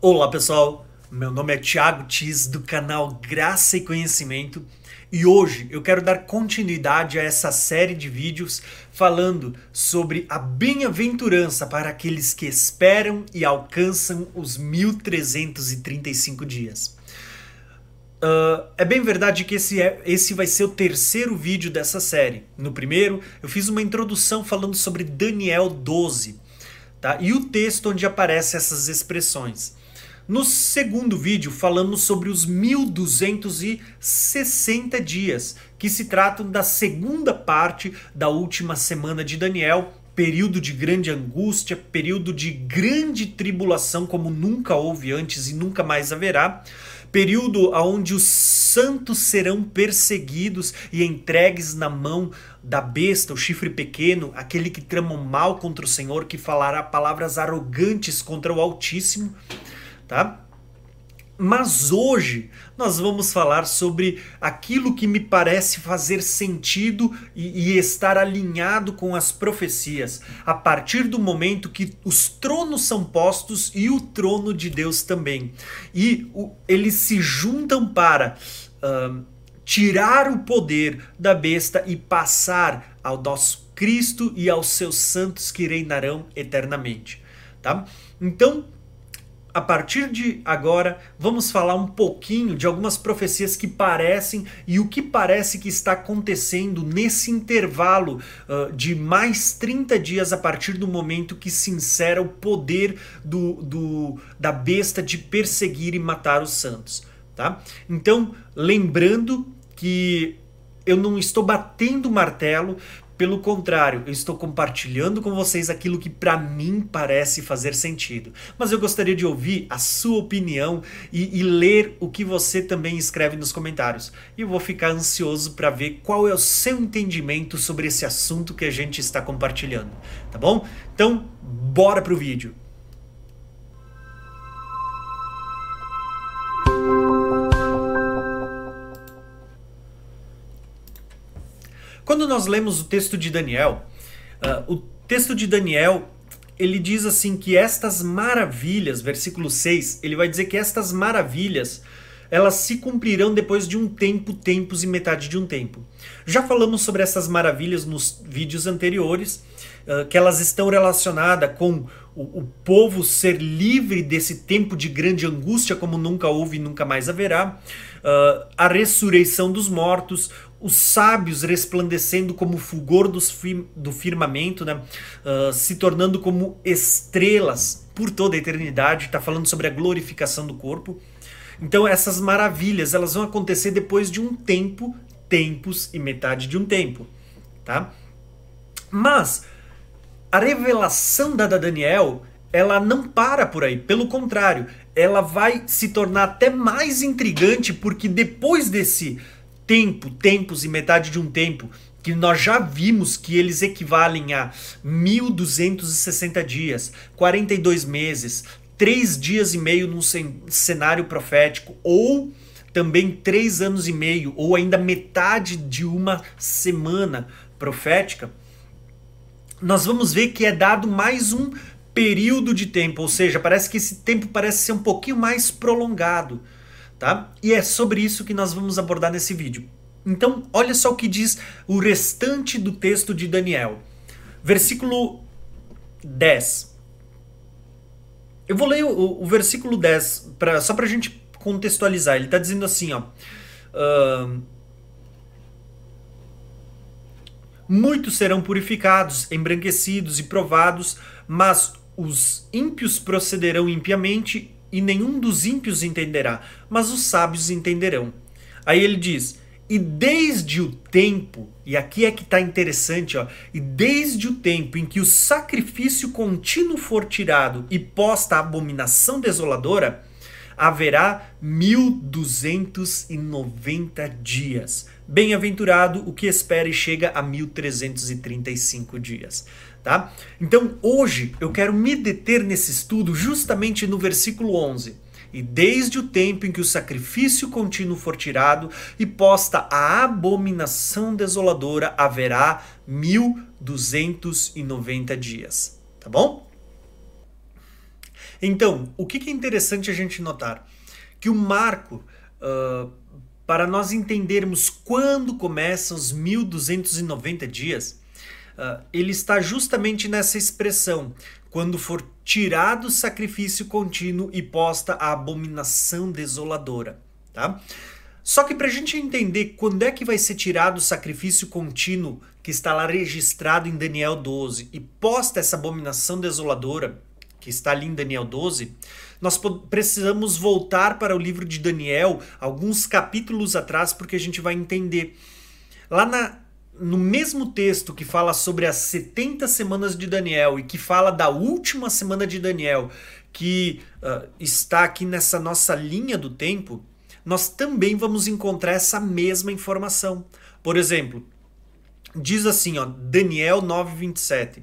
Olá pessoal, meu nome é Thiago Tis do canal Graça e Conhecimento e hoje eu quero dar continuidade a essa série de vídeos falando sobre a bem-aventurança para aqueles que esperam e alcançam os 1335 dias. Uh, é bem verdade que esse, é, esse vai ser o terceiro vídeo dessa série. No primeiro, eu fiz uma introdução falando sobre Daniel 12 tá? e o texto onde aparecem essas expressões. No segundo vídeo, falamos sobre os 1260 dias, que se tratam da segunda parte da última semana de Daniel, período de grande angústia, período de grande tribulação, como nunca houve antes e nunca mais haverá, período onde os santos serão perseguidos e entregues na mão da besta, o chifre pequeno, aquele que trama o mal contra o Senhor, que falará palavras arrogantes contra o Altíssimo tá? Mas hoje nós vamos falar sobre aquilo que me parece fazer sentido e, e, estar alinhado com as profecias, a partir do momento que os tronos são postos e o trono de Deus também. E o, eles se juntam para uh, tirar o poder da besta e passar ao nosso Cristo e aos seus santos que reinarão eternamente. Tá? Então, a partir de agora, vamos falar um pouquinho de algumas profecias que parecem e o que parece que está acontecendo nesse intervalo uh, de mais 30 dias a partir do momento que se insera o poder do, do, da besta de perseguir e matar os santos. Tá? Então, lembrando que eu não estou batendo martelo, pelo contrário, eu estou compartilhando com vocês aquilo que para mim parece fazer sentido. Mas eu gostaria de ouvir a sua opinião e, e, ler o que você também escreve nos comentários. E eu vou ficar ansioso para ver qual é o seu entendimento sobre esse assunto que a gente está compartilhando, tá bom? Então, bora pro vídeo. Quando nós lemos o texto de Daniel, uh, o texto de Daniel ele diz assim que estas maravilhas, versículo 6, ele vai dizer que estas maravilhas elas se cumprirão depois de um tempo, tempos e metade de um tempo. Já falamos sobre essas maravilhas nos vídeos anteriores, uh, que elas estão relacionadas com o, o, povo ser livre desse tempo de grande angústia, como nunca houve e nunca mais haverá, uh, a ressurreição dos mortos, os sábios resplandecendo como fulgor do firmamento, né? Uh, se tornando como estrelas por toda a eternidade. Está falando sobre a glorificação do corpo. Então essas maravilhas elas vão acontecer depois de um tempo, tempos e metade de um tempo, tá? Mas a revelação dada a Daniel ela não para por aí, pelo contrário, ela vai se tornar até mais intrigante porque depois desse tempo, tempos e metade de um tempo, que nós já vimos que eles equivalem a 1260 dias, 42 meses, 3 dias e meio num cenário profético, ou também 3 anos e meio, ou ainda metade de uma semana profética, nós vamos ver que é dado mais um período de tempo, ou seja, parece que esse tempo parece ser um pouquinho mais prolongado tá? E é sobre isso que nós vamos abordar nesse vídeo. Então, olha só o que diz o restante do texto de Daniel. Versículo 10. Eu vou ler o, o versículo 10 pra, só para a gente contextualizar. Ele está dizendo assim, ó. Uh, Muitos serão purificados, embranquecidos e provados, mas os ímpios procederão impiamente e nenhum dos ímpios entenderá, mas os sábios entenderão. Aí ele diz: e desde o tempo, e aqui é que está interessante, ó, e desde o tempo em que o sacrifício contínuo for tirado e posta a abominação desoladora, haverá 1290 dias. Bem-aventurado o que espera e chega a 1335 dias tá? Então, hoje eu quero me deter nesse estudo justamente no versículo 11. E desde o tempo em que o sacrifício contínuo for tirado e posta a abominação desoladora, haverá 1290 dias. Tá bom? Então, o que é interessante a gente notar? Que o marco, uh, para nós entendermos quando começam os 1290 dias, uh, ele está justamente nessa expressão, quando for tirado o sacrifício contínuo e posta a abominação desoladora. Tá? Só que para a gente entender quando é que vai ser tirado o sacrifício contínuo que está lá registrado em Daniel 12 e posta essa abominação desoladora que está ali em Daniel 12, nós precisamos voltar para o livro de Daniel alguns capítulos atrás porque a gente vai entender. Lá na, no mesmo texto que fala sobre as 70 semanas de Daniel e que fala da última semana de Daniel, que uh, está aqui nessa nossa linha do tempo, nós também vamos encontrar essa mesma informação. Por exemplo, diz assim, ó, Daniel 9:27.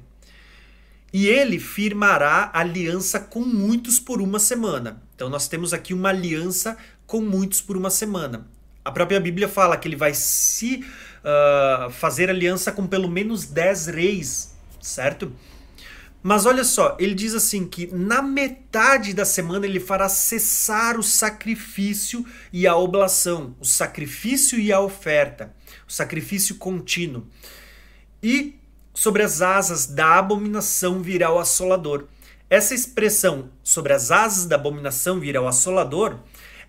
E ele firmará aliança com muitos por uma semana. Então nós temos aqui uma aliança com muitos por uma semana. A própria Bíblia fala que ele vai se uh, fazer aliança com pelo menos 10 reis, certo? Mas olha só, ele diz assim que na metade da semana ele fará cessar o sacrifício e a oblação, o sacrifício e a oferta, o sacrifício contínuo. E sobre as asas da abominação virá o assolador. Essa expressão sobre as asas da abominação virá o assolador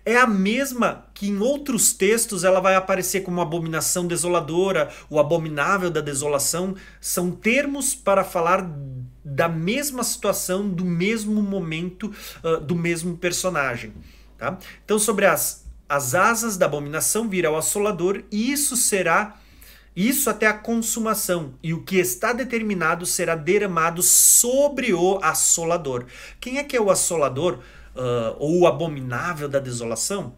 é a mesma que em outros textos ela vai aparecer como abominação desoladora, o abominável da desolação, são termos para falar da mesma situação, do mesmo momento, uh, do mesmo personagem. Tá? Então, sobre as, as asas da abominação virá o assolador, e isso será isso até a consumação, e o que está determinado será derramado sobre o assolador. Quem é que é o assolador? Uh, ou o abominável da desolação,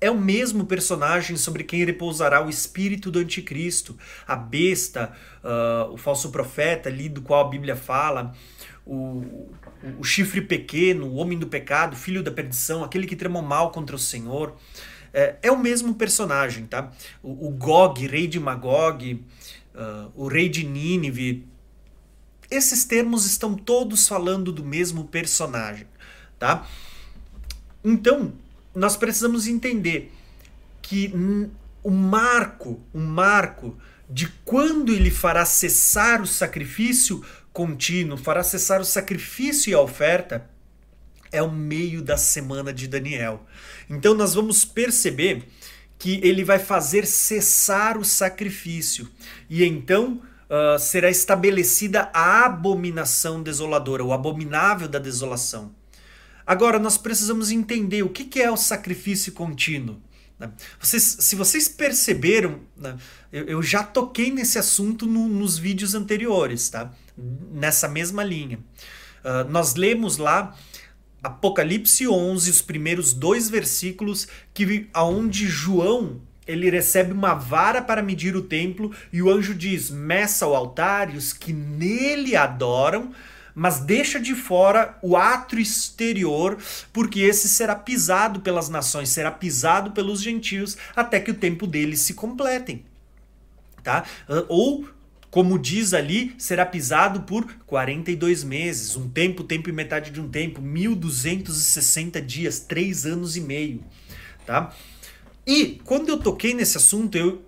é o mesmo personagem sobre quem repousará o espírito do anticristo, a besta, uh, o falso profeta ali do qual a Bíblia fala, o, o, chifre pequeno, o homem do pecado, filho da perdição, aquele que tramou mal contra o Senhor. É, é o mesmo personagem, tá? O, o Gog, rei de Magog, uh, o rei de Nínive. Esses termos estão todos falando do mesmo personagem tá? Então, nós precisamos entender que o marco, o marco de quando ele fará cessar o sacrifício contínuo, fará cessar o sacrifício e a oferta, é o meio da semana de Daniel. Então nós vamos perceber que ele vai fazer cessar o sacrifício e então uh, será estabelecida a abominação desoladora, o abominável da desolação. Agora, nós precisamos entender o que é o sacrifício contínuo. Né? Vocês, se vocês perceberam, né, eu, já toquei nesse assunto no, nos vídeos anteriores, tá? nessa mesma linha. Uh, nós lemos lá Apocalipse 11, os primeiros dois versículos, que aonde João ele recebe uma vara para medir o templo e o anjo diz: meça o altar e os que nele adoram mas deixa de fora o átrio exterior, porque esse será pisado pelas nações, será pisado pelos gentios, até que o tempo deles se completem. Tá? Ou como diz ali, será pisado por 42 meses, um tempo, tempo e metade de um tempo, 1260 dias, 3 anos e meio, tá? E quando eu toquei nesse assunto, eu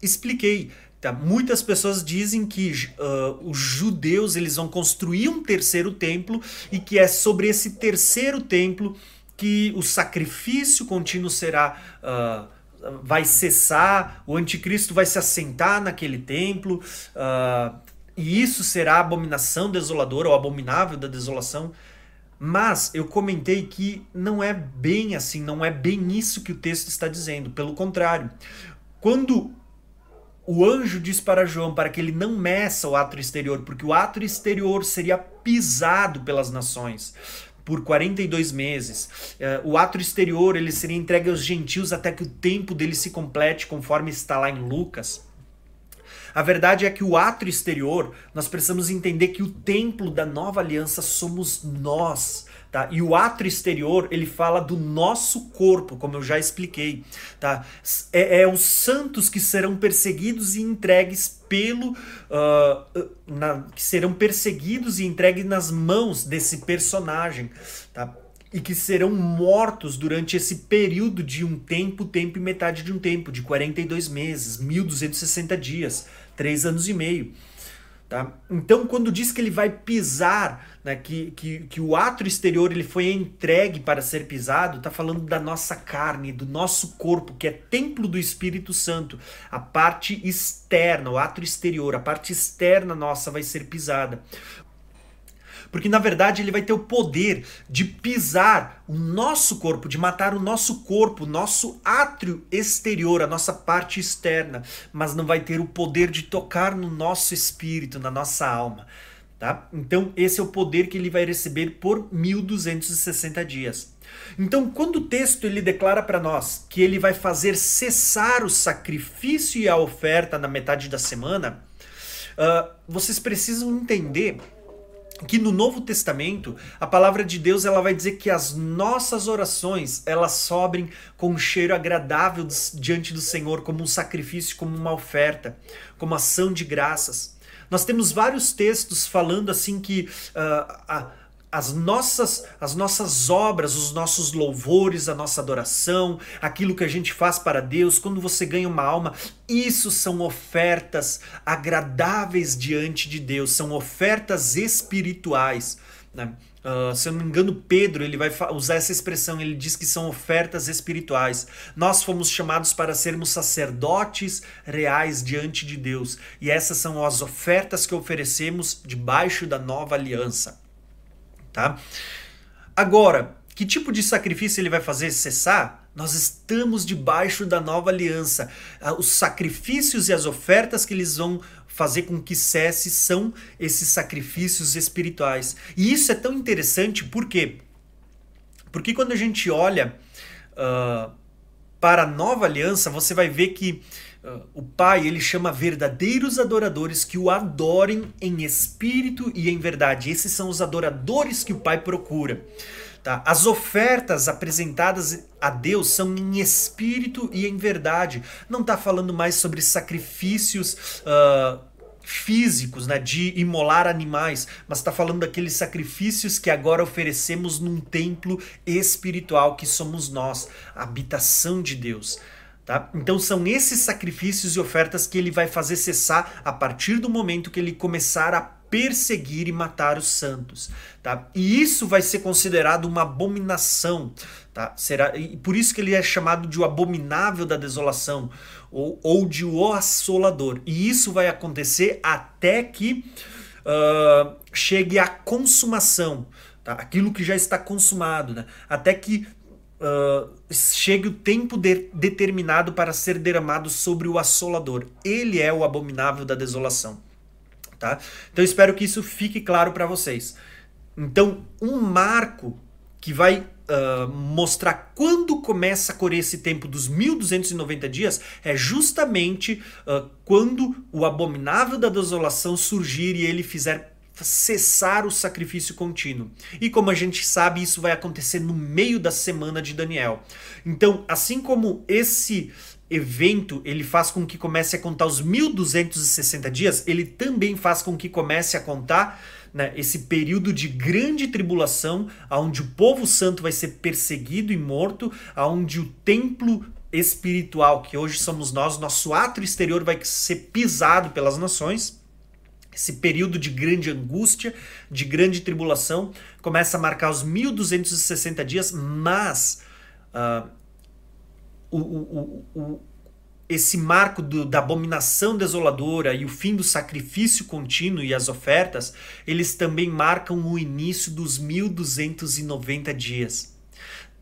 expliquei Tá? Muitas pessoas dizem que uh, os judeus eles vão construir um terceiro templo e que é sobre esse terceiro templo que o sacrifício contínuo será uh, vai cessar, o anticristo vai se assentar naquele templo uh, e isso será a abominação desoladora ou abominável da desolação. Mas eu comentei que não é bem assim, não é bem isso que o texto está dizendo. Pelo contrário, quando o anjo diz para João para que ele não meça o ato exterior, porque o ato exterior seria pisado pelas nações por 42 meses. Uh, o ato exterior ele seria entregue aos gentios até que o tempo dele se complete, conforme está lá em Lucas. A verdade é que o ato exterior, nós precisamos entender que o templo da nova aliança somos nós, Tá? E o ato exterior, ele fala do nosso corpo, como eu já expliquei. Tá? É, é os santos que serão perseguidos e entregues pelo. Uh, na, que serão perseguidos e entregues nas mãos desse personagem. Tá? e que serão mortos durante esse período de um tempo, tempo e metade de um tempo, de 42 meses, 1260 dias, 3 anos e meio. Tá? Então, quando diz que ele vai pisar, né, que, que, que o ato exterior ele foi entregue para ser pisado, está falando da nossa carne, do nosso corpo, que é templo do Espírito Santo. A parte externa, o ato exterior, a parte externa nossa vai ser pisada. Porque na verdade ele vai ter o poder de pisar o nosso corpo, de matar o nosso corpo, o nosso átrio exterior, a nossa parte externa, mas não vai ter o poder de tocar no nosso espírito, na nossa alma. Tá? Então, esse é o poder que ele vai receber por 1260 dias. Então, quando o texto ele declara para nós que ele vai fazer cessar o sacrifício e a oferta na metade da semana, uh, vocês precisam entender que no Novo Testamento a palavra de Deus ela vai dizer que as nossas orações elas sobrem com um cheiro agradável diante do Senhor como um sacrifício, como uma oferta, como ação de graças. Nós temos vários textos falando assim que uh, as nossas, as nossas obras, os nossos louvores, a nossa adoração, aquilo que a gente faz para Deus, quando você ganha uma alma, isso são ofertas agradáveis diante de Deus, são ofertas espirituais. Né? Uh, se eu não me engano, Pedro ele vai usar essa expressão. Ele diz que são ofertas espirituais. Nós fomos chamados para sermos sacerdotes reais diante de Deus, e essas são as ofertas que oferecemos debaixo da nova aliança tá? Agora, que tipo de sacrifício ele vai fazer cessar? Nós estamos debaixo da nova aliança. Ah, os sacrifícios e as ofertas que eles vão fazer com que cesse são esses sacrifícios espirituais. E isso é tão interessante por quê? Porque quando a gente olha uh, para a nova aliança, você vai ver que Uh, o Pai ele chama verdadeiros adoradores que o adorem em espírito e em verdade. Esses são os adoradores que o Pai procura. Tá? As ofertas apresentadas a Deus são em espírito e em verdade. Não está falando mais sobre sacrifícios uh, físicos, né, de imolar animais, mas está falando daqueles sacrifícios que agora oferecemos num templo espiritual que somos nós, a habitação de Deus. Tá? Então são esses sacrifícios e ofertas que ele vai fazer cessar a partir do momento que ele começar a perseguir e matar os santos, tá? E isso vai ser considerado uma abominação, tá? Será e por isso que ele é chamado de o abominável da desolação ou, ou de o assolador. E isso vai acontecer até que uh, chegue à consumação, tá? Aquilo que já está consumado, né? Até que uh, chegue o tempo de, determinado para ser derramado sobre o assolador. Ele é o abominável da desolação. Tá? Então espero que isso fique claro para vocês. Então, um marco que vai uh, mostrar quando começa a correr esse tempo dos 1290 dias é justamente uh, quando o abominável da desolação surgir e ele fizer cessar o sacrifício contínuo. E como a gente sabe, isso vai acontecer no meio da semana de Daniel. Então, assim como esse evento ele faz com que comece a contar os 1260 dias, ele também faz com que comece a contar né, esse período de grande tribulação, onde o povo santo vai ser perseguido e morto, onde o templo espiritual, que hoje somos nós, nosso ato exterior vai ser pisado pelas nações. Esse período de grande angústia, de grande tribulação, começa a marcar os 1260 dias, mas uh, o, o, o, esse marco do, da abominação desoladora e o fim do sacrifício contínuo e as ofertas, eles também marcam o início dos 1290 dias.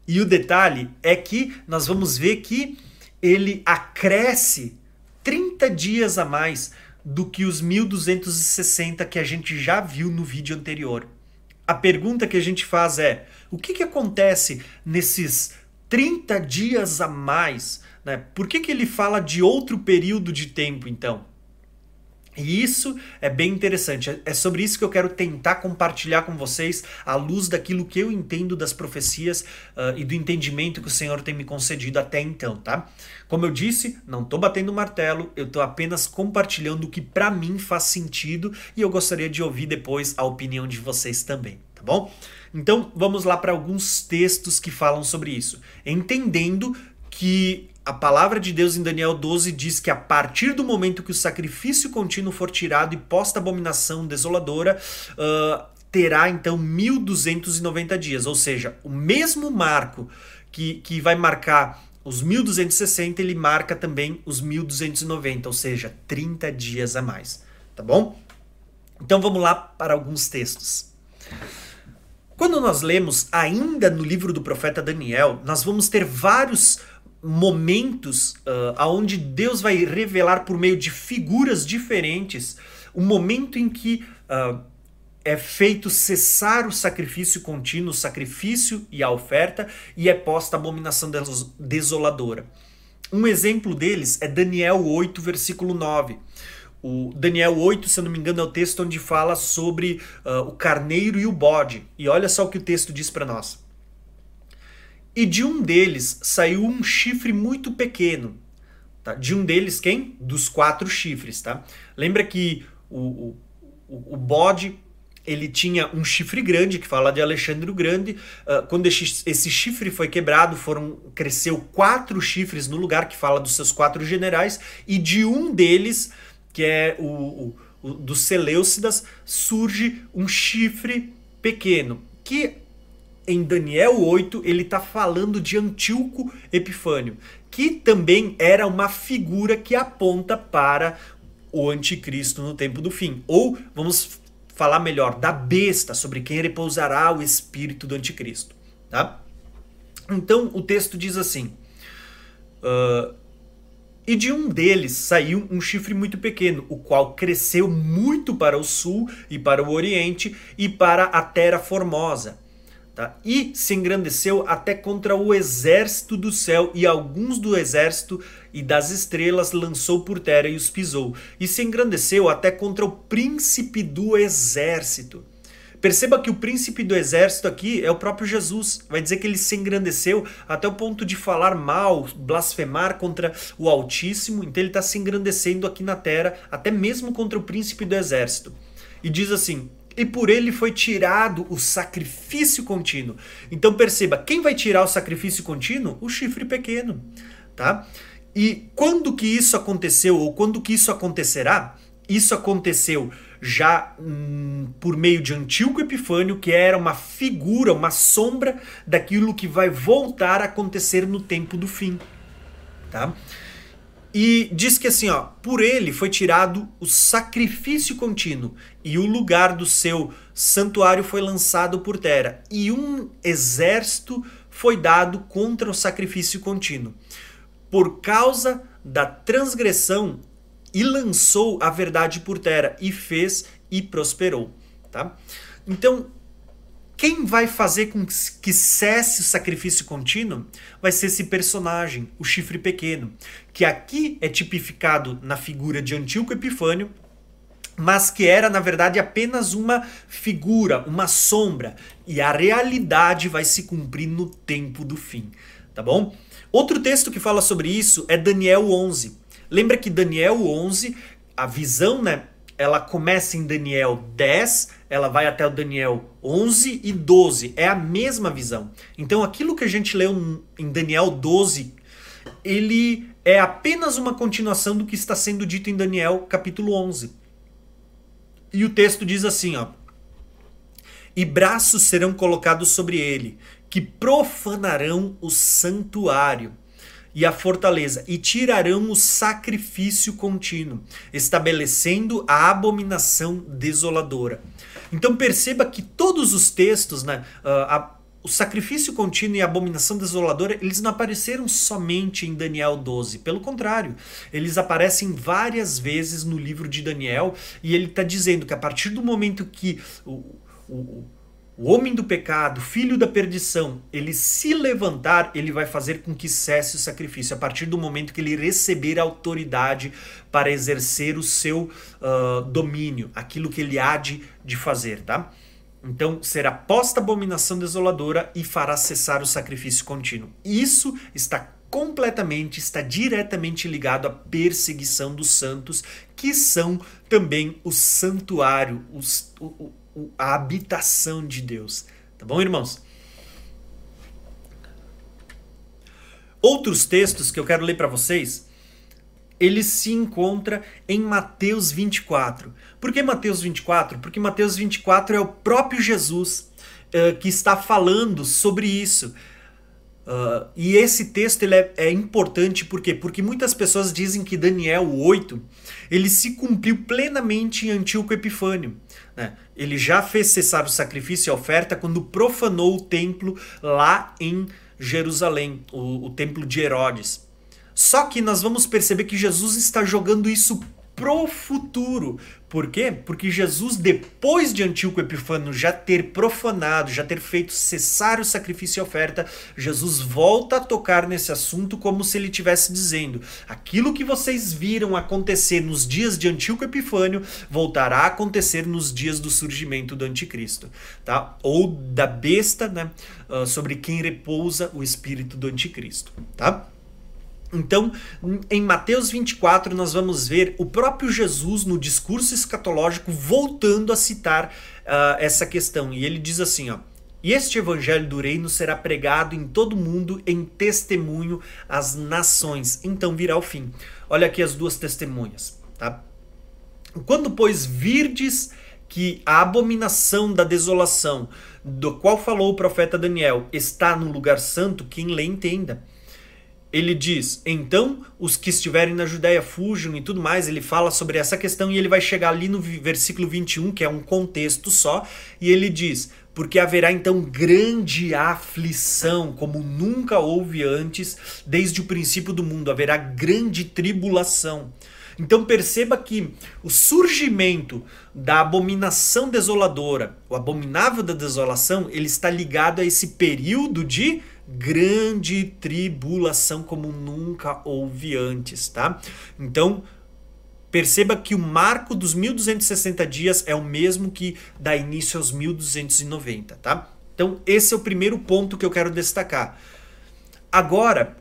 E o detalhe é que nós vamos ver que ele acresce 30 dias a mais do que os 1260 que a gente já viu no vídeo anterior. A pergunta que a gente faz é: o que, que acontece nesses 30 dias a mais? Né? Por que, que ele fala de outro período de tempo então? E isso é bem interessante. É sobre isso que eu quero tentar compartilhar com vocês à luz daquilo que eu entendo das profecias uh, e do entendimento que o Senhor tem me concedido até então, tá? Como eu disse, não estou batendo martelo, eu estou apenas compartilhando o que para mim faz sentido e eu gostaria de ouvir depois a opinião de vocês também, tá bom? Então vamos lá para alguns textos que falam sobre isso, entendendo que a palavra de Deus em Daniel 12 diz que a partir do momento que o sacrifício contínuo for tirado e posta abominação desoladora, uh, terá então 1290 dias, ou seja, o mesmo marco que, que vai marcar os 1260, ele marca também os 1290, ou seja, 30 dias a mais, tá bom? Então vamos lá para alguns textos. Quando nós lemos ainda no livro do profeta Daniel, nós vamos ter vários momentos uh, aonde Deus vai revelar por meio de figuras diferentes o momento em que uh, é feito cessar o sacrifício contínuo, o sacrifício e a oferta, e é posta a abominação desoladora. Um exemplo deles é Daniel 8, versículo 9. O Daniel 8, se eu não me engano, é o texto onde fala sobre uh, o carneiro e o bode. E olha só o que o texto diz para nós. E de um deles saiu um chifre muito pequeno. Tá? De um deles, quem? Dos quatro chifres. Tá? Lembra que o, o, o bode ele tinha um chifre grande, que fala de Alexandre o Grande. Uh, quando esse, chifre foi quebrado, foram cresceu quatro chifres no lugar, que fala dos seus quatro generais, e de um deles, que é o, o, o dos Seleucidas, surge um chifre pequeno, que em Daniel 8, ele está falando de Antíoco Epifânio, que também era uma figura que aponta para o anticristo no tempo do fim. Ou, vamos falar melhor, da besta, sobre quem repousará o espírito do anticristo. Tá? Então, o texto diz assim... Uh, e de um deles saiu um chifre muito pequeno, o qual cresceu muito para o sul e para o oriente e para a terra formosa Tá? E se engrandeceu até contra o exército do céu, e alguns do exército e das estrelas lançou por terra e os pisou. E se engrandeceu até contra o príncipe do exército. Perceba que o príncipe do exército aqui é o próprio Jesus. Vai dizer que ele se engrandeceu até o ponto de falar mal, blasfemar contra o Altíssimo. Então ele está se engrandecendo aqui na terra, até mesmo contra o príncipe do exército. E diz assim: e por ele foi tirado o sacrifício contínuo. Então perceba, quem vai tirar o sacrifício contínuo? O chifre pequeno, tá? E quando que isso aconteceu ou quando que isso acontecerá? Isso aconteceu já hum, por meio de Antíoco Epifânio, que era uma figura, uma sombra daquilo que vai voltar a acontecer no tempo do fim, tá? E diz que assim, ó, por ele foi tirado o sacrifício contínuo e o lugar do seu santuário foi lançado por terra e um exército foi dado contra o sacrifício contínuo. Por causa da transgressão e lançou a verdade por terra e fez e prosperou, tá? Então, quem vai fazer com que cesse o sacrifício contínuo vai ser esse personagem, o chifre pequeno, que aqui é tipificado na figura de Antíoco Epifânio, mas que era na verdade apenas uma figura, uma sombra, e a realidade vai se cumprir no tempo do fim, tá bom? Outro texto que fala sobre isso é Daniel 11. Lembra que Daniel 11, a visão, né, ela começa em Daniel 10, ela vai até o Daniel 11 e 12. É a mesma visão. Então aquilo que a gente leu em Daniel 12, ele é apenas uma continuação do que está sendo dito em Daniel capítulo 11. E o texto diz assim, ó: E braços serão colocados sobre ele, que profanarão o santuário e a fortaleza, e tirarão o sacrifício contínuo, estabelecendo a abominação desoladora. Então perceba que todos os textos, né, uh, a, o sacrifício contínuo e a abominação desoladora, eles não apareceram somente em Daniel 12. Pelo contrário, eles aparecem várias vezes no livro de Daniel e ele está dizendo que a partir do momento que o, o o homem do pecado, filho da perdição, ele se levantar, ele vai fazer com que cesse o sacrifício, a partir do momento que ele receber autoridade para exercer o seu uh, domínio, aquilo que ele há de, de fazer, tá? Então será posta abominação desoladora e fará cessar o sacrifício contínuo. Isso está completamente, está diretamente ligado à perseguição dos santos, que são também o santuário, os, o, a habitação de Deus. Tá bom, irmãos? Outros textos que eu quero ler para vocês, ele se encontra em Mateus 24. Por que Mateus 24? Porque Mateus 24 é o próprio Jesus uh, que está falando sobre isso. Uh, e esse texto ele é, é, importante por quê? Porque muitas pessoas dizem que Daniel 8 ele se cumpriu plenamente em Antíoco Epifânio. Né? Ele já fez cessar o sacrifício e a oferta quando profanou o templo lá em Jerusalém, o, o templo de Herodes. Só que nós vamos perceber que Jesus está jogando isso pro futuro. Por quê? Porque Jesus, depois de Antíoco Epifânio já ter profanado, já ter feito cessar o sacrifício e oferta, Jesus volta a tocar nesse assunto como se ele estivesse dizendo: aquilo que vocês viram acontecer nos dias de Antíoco Epifânio voltará a acontecer nos dias do surgimento do Anticristo, tá? Ou da besta, né? Uh, sobre quem repousa o espírito do Anticristo, tá? Então, em Mateus 24, nós vamos ver o próprio Jesus no discurso escatológico voltando a citar uh, essa questão. E ele diz assim: ó, E este evangelho do reino será pregado em todo o mundo em testemunho às nações. Então virá o fim. Olha aqui as duas testemunhas. Tá? Quando, pois, virdes que a abominação da desolação, do qual falou o profeta Daniel, está no lugar santo, quem lê entenda ele diz: então os que estiverem na Judéia fujam e tudo mais. Ele fala sobre essa questão e ele vai chegar ali no versículo 21, que é um contexto só, e ele diz: porque haverá então grande aflição, como nunca houve antes, desde o princípio do mundo, haverá grande tribulação. Então perceba que o surgimento da abominação desoladora, o abominável da desolação, ele está ligado a esse período de grande tribulação como nunca houve antes, tá? Então, perceba que o marco dos 1260 dias é o mesmo que dá início aos 1290, tá? Então, esse é o primeiro ponto que eu quero destacar. Agora,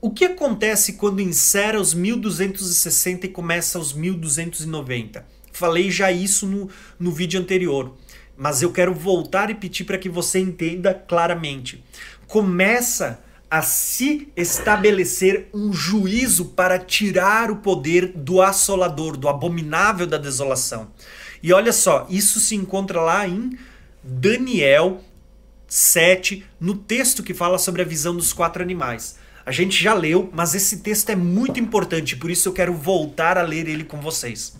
o que acontece quando insere os 1260 e começa os 1290? Falei já isso no, no vídeo anterior mas eu quero voltar e pedir para que você entenda claramente. Começa a se estabelecer um juízo para tirar o poder do assolador, do abominável da desolação. E olha só, isso se encontra lá em Daniel 7, no texto que fala sobre a visão dos quatro animais. A gente já leu, mas esse texto é muito importante, por isso eu quero voltar a ler ele com vocês.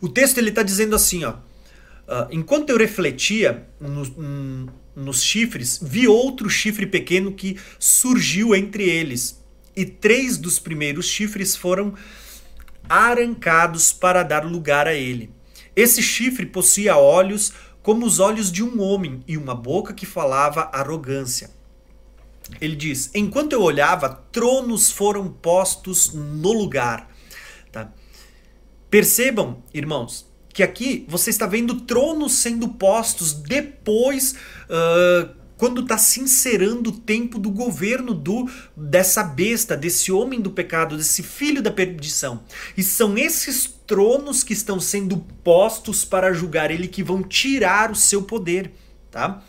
O texto ele está dizendo assim, ó. Uh, enquanto eu refletia no, um, nos chifres, vi outro chifre pequeno que surgiu entre eles. E três dos primeiros chifres foram arrancados para dar lugar a ele. Esse chifre possuía olhos como os olhos de um homem e uma boca que falava arrogância. Ele diz: Enquanto eu olhava, tronos foram postos no lugar. Tá? Percebam, irmãos, que aqui você está vendo tronos sendo postos depois. Uh, quando está se inserando o tempo do governo do dessa besta, desse homem do pecado, desse filho da perdição. E são esses tronos que estão sendo postos para julgar ele que vão tirar o seu poder, tá?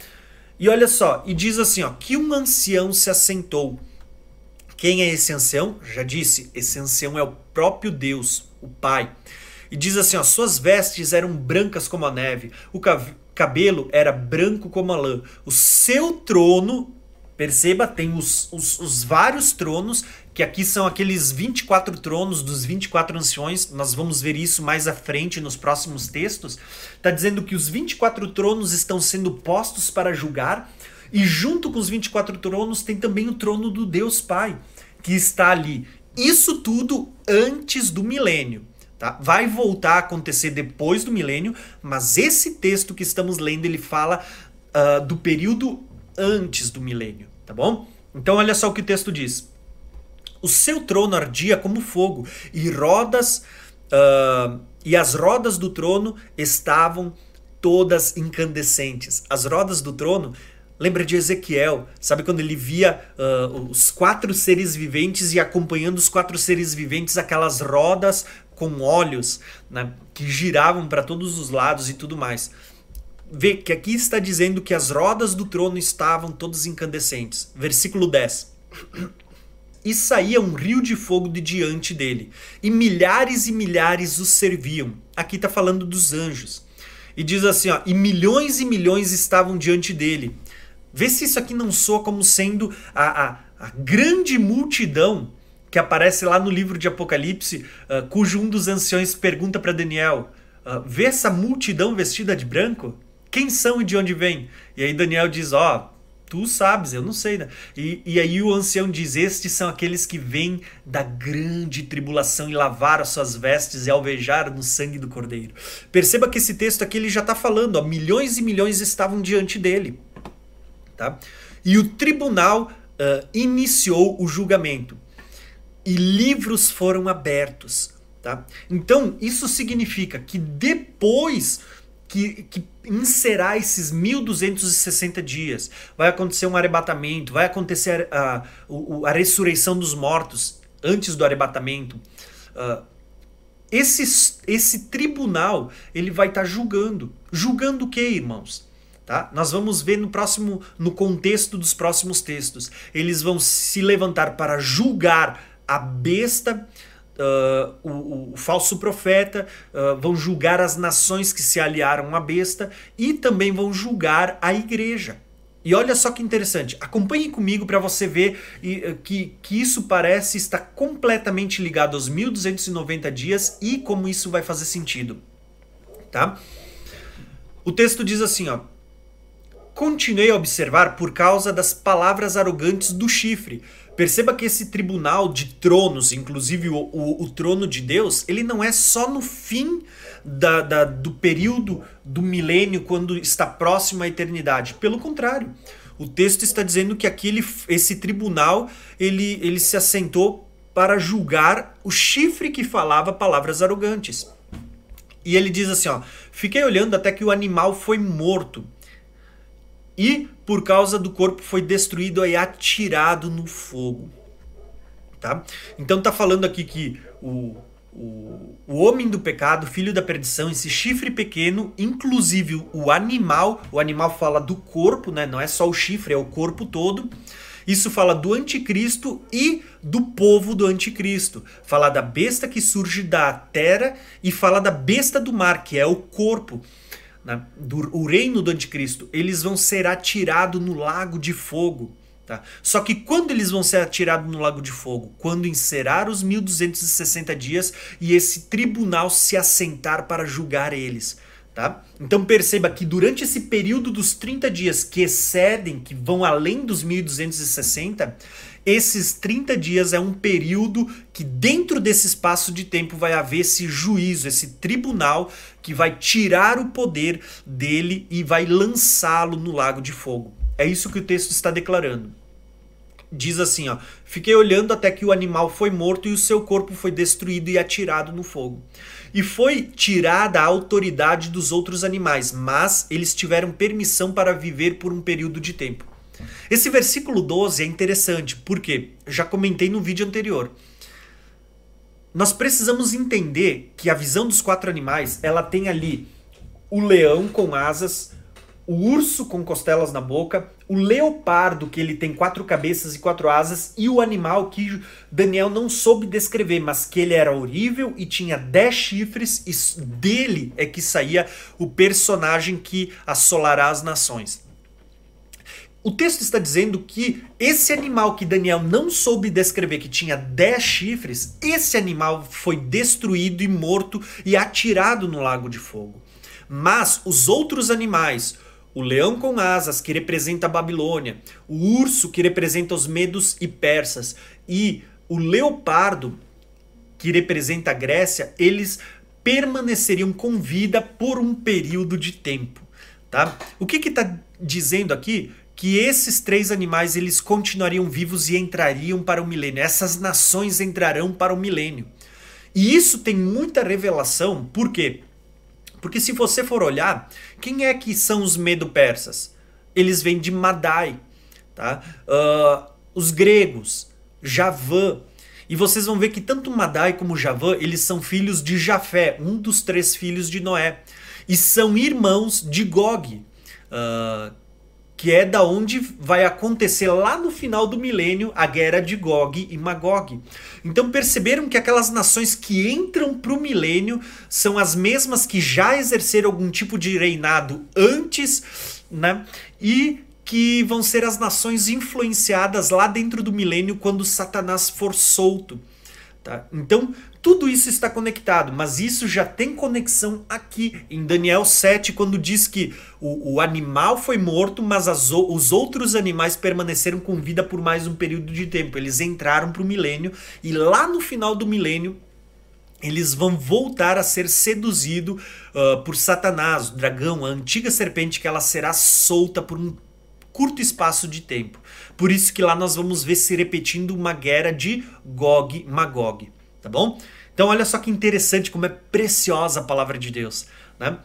E olha só, e diz assim, ó, que um ancião se assentou. Quem é esse ancião? Já disse, esse ancião é o próprio Deus, o Pai. E diz assim: ó, suas vestes eram brancas como a neve, o cabelo era branco como a lã. O seu trono, perceba, tem os, os, os vários tronos, que aqui são aqueles 24 tronos dos 24 anciões. Nós vamos ver isso mais à frente nos próximos textos. Está dizendo que os 24 tronos estão sendo postos para julgar. E junto com os 24 tronos tem também o trono do Deus Pai, que está ali. Isso tudo antes do milênio. Tá? Vai voltar a acontecer depois do milênio, mas esse texto que estamos lendo ele fala uh, do período antes do milênio, tá bom? Então olha só o que o texto diz. O seu trono ardia como fogo e rodas uh, e as rodas do trono estavam todas incandescentes. As rodas do trono Lembra de Ezequiel, sabe quando ele via uh, os quatro seres viventes e acompanhando os quatro seres viventes, aquelas rodas com olhos né, que giravam para todos os lados e tudo mais. Vê que aqui está dizendo que as rodas do trono estavam todas incandescentes. Versículo 10. E saía um rio de fogo de diante dele, e milhares e milhares os serviam. Aqui está falando dos anjos. E diz assim: ó, e milhões e milhões estavam diante dele Vê se isso aqui não soa como sendo a, a, a grande multidão que aparece lá no livro de Apocalipse, uh, cujo um dos anciões pergunta para Daniel: uh, Vê essa multidão vestida de branco? Quem são e de onde vem? E aí Daniel diz: Ó, oh, tu sabes, eu não sei. Né? E, e aí o ancião diz: Estes são aqueles que vêm da grande tribulação e lavaram suas vestes e alvejaram no sangue do cordeiro. Perceba que esse texto aqui ele já está falando: ó, milhões e milhões estavam diante dele. Tá? E o tribunal uh, iniciou o julgamento e livros foram abertos. Tá? Então, isso significa que depois que, que encerrar esses 1260 dias, vai acontecer um arrebatamento, vai acontecer a, a, a ressurreição dos mortos antes do arrebatamento. Uh, esse, esse tribunal ele vai estar tá julgando. Julgando o que, irmãos? Tá? Nós vamos ver no próximo, no contexto dos próximos textos. Eles vão se levantar para julgar a besta, uh, o, o, falso profeta, uh, vão julgar as nações que se aliaram à besta e também vão julgar a igreja. E olha só que interessante, acompanhe comigo para você ver que, que isso parece estar completamente ligado aos 1290 dias e como isso vai fazer sentido. Tá? O texto diz assim, ó: Continuei a observar por causa das palavras arrogantes do chifre. Perceba que esse tribunal de tronos, inclusive o, o, o trono de Deus, ele não é só no fim da, da, do período do milênio, quando está próximo à eternidade. Pelo contrário, o texto está dizendo que aquele, esse tribunal ele, ele se assentou para julgar o chifre que falava palavras arrogantes. E ele diz assim: ó, fiquei olhando até que o animal foi morto e por causa do corpo foi destruído e atirado no fogo. Tá? Então tá falando aqui que o, o, o homem do pecado, filho da perdição, esse chifre pequeno, inclusive o animal, o animal fala do corpo, né? não é só o chifre, é o corpo todo. Isso fala do anticristo e do povo do anticristo. Fala da besta que surge da terra e fala da besta do mar, que é o corpo né, do o reino do anticristo, eles vão ser atirados no lago de fogo. Tá? Só que quando eles vão ser atirados no lago de fogo? Quando encerrar os 1260 dias e esse tribunal se assentar para julgar eles. Tá? Então perceba que durante esse período dos 30 dias que excedem, que vão além dos 1260, esses 30 dias é um período que, dentro desse espaço de tempo, vai haver esse juízo, esse tribunal que vai tirar o poder dele e vai lançá-lo no lago de fogo. É isso que o texto está declarando. Diz assim, ó: Fiquei olhando até que o animal foi morto e o seu corpo foi destruído e atirado no fogo. E foi tirada a autoridade dos outros animais, mas eles tiveram permissão para viver por um período de tempo. Esse versículo 12 é interessante, porque já comentei no vídeo anterior. Nós precisamos entender que a visão dos quatro animais, ela tem ali o leão com asas, o urso com costelas na boca, o leopardo que ele tem quatro cabeças e quatro asas e o animal que Daniel não soube descrever, mas que ele era horrível e tinha dez chifres e dele é que saía o personagem que assolará as nações. O texto está dizendo que esse animal que Daniel não soube descrever, que tinha 10 chifres, esse animal foi destruído e morto e atirado no lago de fogo. Mas os outros animais, o leão com asas, que representa a Babilônia, o urso, que representa os medos e persas, e o leopardo, que representa a Grécia, eles permaneceriam com vida por um período de tempo. Tá? O que está dizendo aqui? Que esses três animais eles continuariam vivos e entrariam para o milênio. Essas nações entrarão para o milênio. E isso tem muita revelação, por quê? Porque se você for olhar, quem é que são os medo-persas? Eles vêm de Madai, tá? Uh, os gregos, Javã. E vocês vão ver que tanto Madai como Javã, eles são filhos de Jafé, um dos três filhos de Noé. E são irmãos de Gog, uh, que é da onde vai acontecer lá no final do milênio a guerra de Gog e Magog. Então perceberam que aquelas nações que entram para o milênio são as mesmas que já exerceram algum tipo de reinado antes, né? E que vão ser as nações influenciadas lá dentro do milênio quando Satanás for solto. Tá? Então, tudo isso está conectado, mas isso já tem conexão aqui em Daniel 7, quando diz que o, o animal foi morto, mas as, os outros animais permaneceram com vida por mais um período de tempo. Eles entraram para o milênio e lá no final do milênio eles vão voltar a ser seduzidos uh, por Satanás, o dragão, a antiga serpente, que ela será solta por um curto espaço de tempo. Por isso que lá nós vamos ver se repetindo uma guerra de Gog Magog, tá bom? Então olha só que interessante como é preciosa a palavra de Deus, né?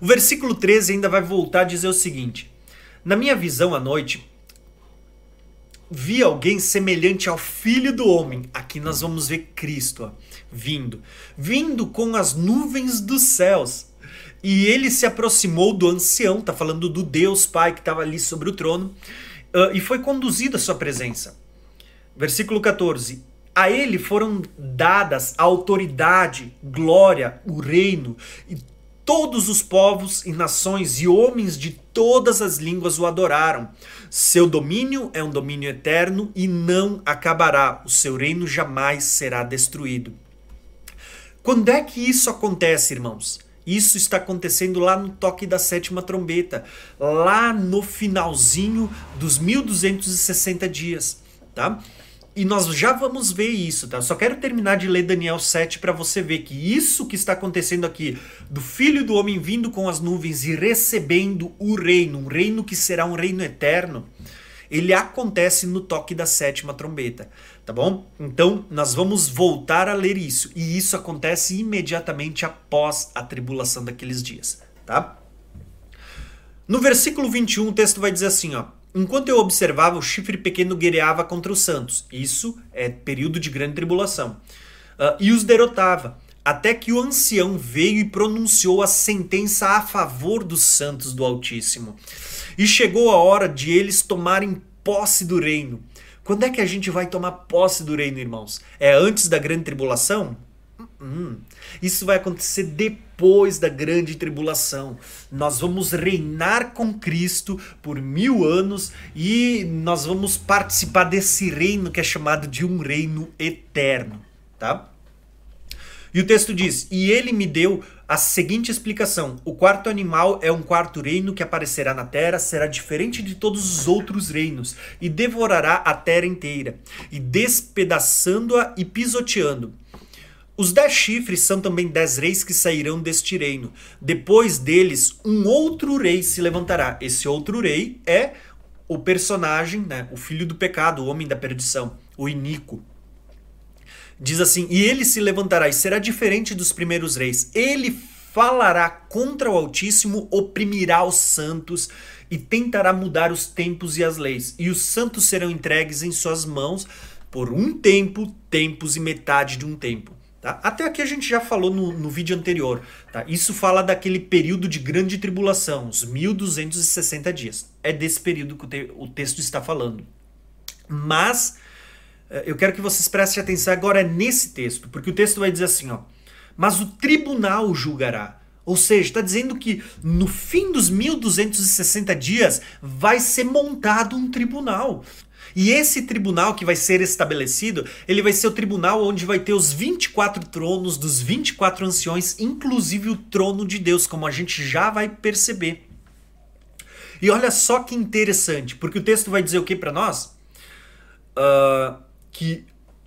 O versículo 13 ainda vai voltar a dizer o seguinte: Na minha visão à noite, vi alguém semelhante ao filho do homem. Aqui nós vamos ver Cristo ó, vindo, vindo com as nuvens dos céus e ele se aproximou do ancião, está falando do Deus Pai que estava ali sobre o trono, uh, e foi conduzido à sua presença. Versículo 14. A ele foram dadas a autoridade, glória, o reino, e todos os povos e nações e homens de todas as línguas o adoraram. Seu domínio é um domínio eterno e não acabará, o seu reino jamais será destruído. Quando é que isso acontece, irmãos? Isso está acontecendo lá no toque da sétima trombeta, lá no finalzinho dos 1260 dias, tá? E nós já vamos ver isso, tá? Só quero terminar de ler Daniel 7 para você ver que isso que está acontecendo aqui, do filho do homem vindo com as nuvens e recebendo o reino, um reino que será um reino eterno, ele acontece no toque da sétima trombeta, tá bom? Então, nós vamos voltar a ler isso, e isso acontece imediatamente após a tribulação daqueles dias, tá? No versículo 21, o texto vai dizer assim, ó: Enquanto eu observava, o chifre pequeno guerreava contra os santos. Isso é período de grande tribulação. Uh, e os derrotava, até que o ancião veio e pronunciou a sentença a favor dos santos do Altíssimo. E chegou a hora de eles tomarem posse do reino. Quando é que a gente vai tomar posse do reino, irmãos? É antes da grande tribulação? Hum, isso vai acontecer depois da grande tribulação. Nós vamos reinar com Cristo por mil anos e nós vamos participar desse reino que é chamado de um reino eterno, tá? E o texto diz: E ele me deu a seguinte explicação: O quarto animal é um quarto reino que aparecerá na terra, será diferente de todos os outros reinos, e devorará a terra inteira, e despedaçando-a e pisoteando. Os dez chifres são também dez reis que sairão deste reino. Depois deles, um outro rei se levantará. Esse outro rei é o personagem, né, o filho do pecado, o homem da perdição, o iníquo. Diz assim: E ele se levantará e será diferente dos primeiros reis. Ele falará contra o Altíssimo, oprimirá os santos e tentará mudar os tempos e as leis. E os santos serão entregues em suas mãos por um tempo, tempos e metade de um tempo. Tá? Até aqui a gente já falou no, no vídeo anterior. Tá? Isso fala daquele período de grande tribulação, os 1260 dias. É desse período que o, te, o texto está falando. Mas é, eu quero que vocês prestem atenção agora nesse texto, porque o texto vai dizer assim, ó, mas o tribunal julgará. Ou seja, está dizendo que no fim dos 1260 dias vai ser montado um tribunal. E esse tribunal que vai ser estabelecido, ele vai ser o tribunal onde vai ter os 24 tronos dos 24 anciões, inclusive o trono de Deus, como a gente já vai perceber. E olha só que interessante, porque o texto vai dizer o que para nós? Uh, que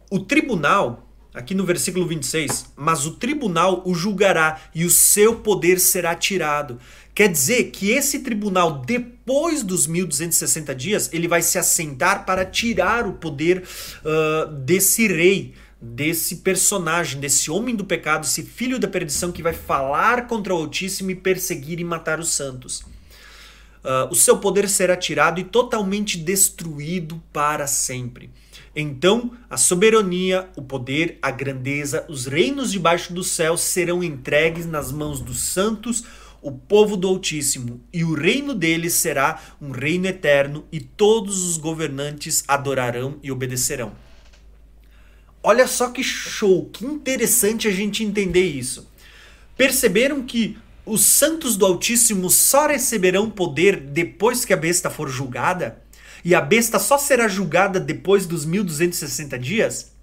o tribunal, aqui no versículo 26, mas o tribunal o julgará e o seu poder será tirado. Quer dizer que esse tribunal, depois dos 1260 dias, ele vai se assentar para tirar o poder uh, desse rei, desse personagem, desse homem do pecado, esse filho da perdição que vai falar contra o Altíssimo e perseguir e matar os santos. Uh, o seu poder será tirado e totalmente destruído para sempre. Então, a soberania, o poder, a grandeza, os reinos debaixo do céu serão entregues nas mãos dos santos, o povo do Altíssimo, e o reino deles será um reino eterno, e todos os governantes adorarão e obedecerão. Olha só que show, que interessante a gente entender isso. Perceberam que os santos do Altíssimo só receberão poder depois que a besta for julgada? E a besta só será julgada depois dos 1260 dias?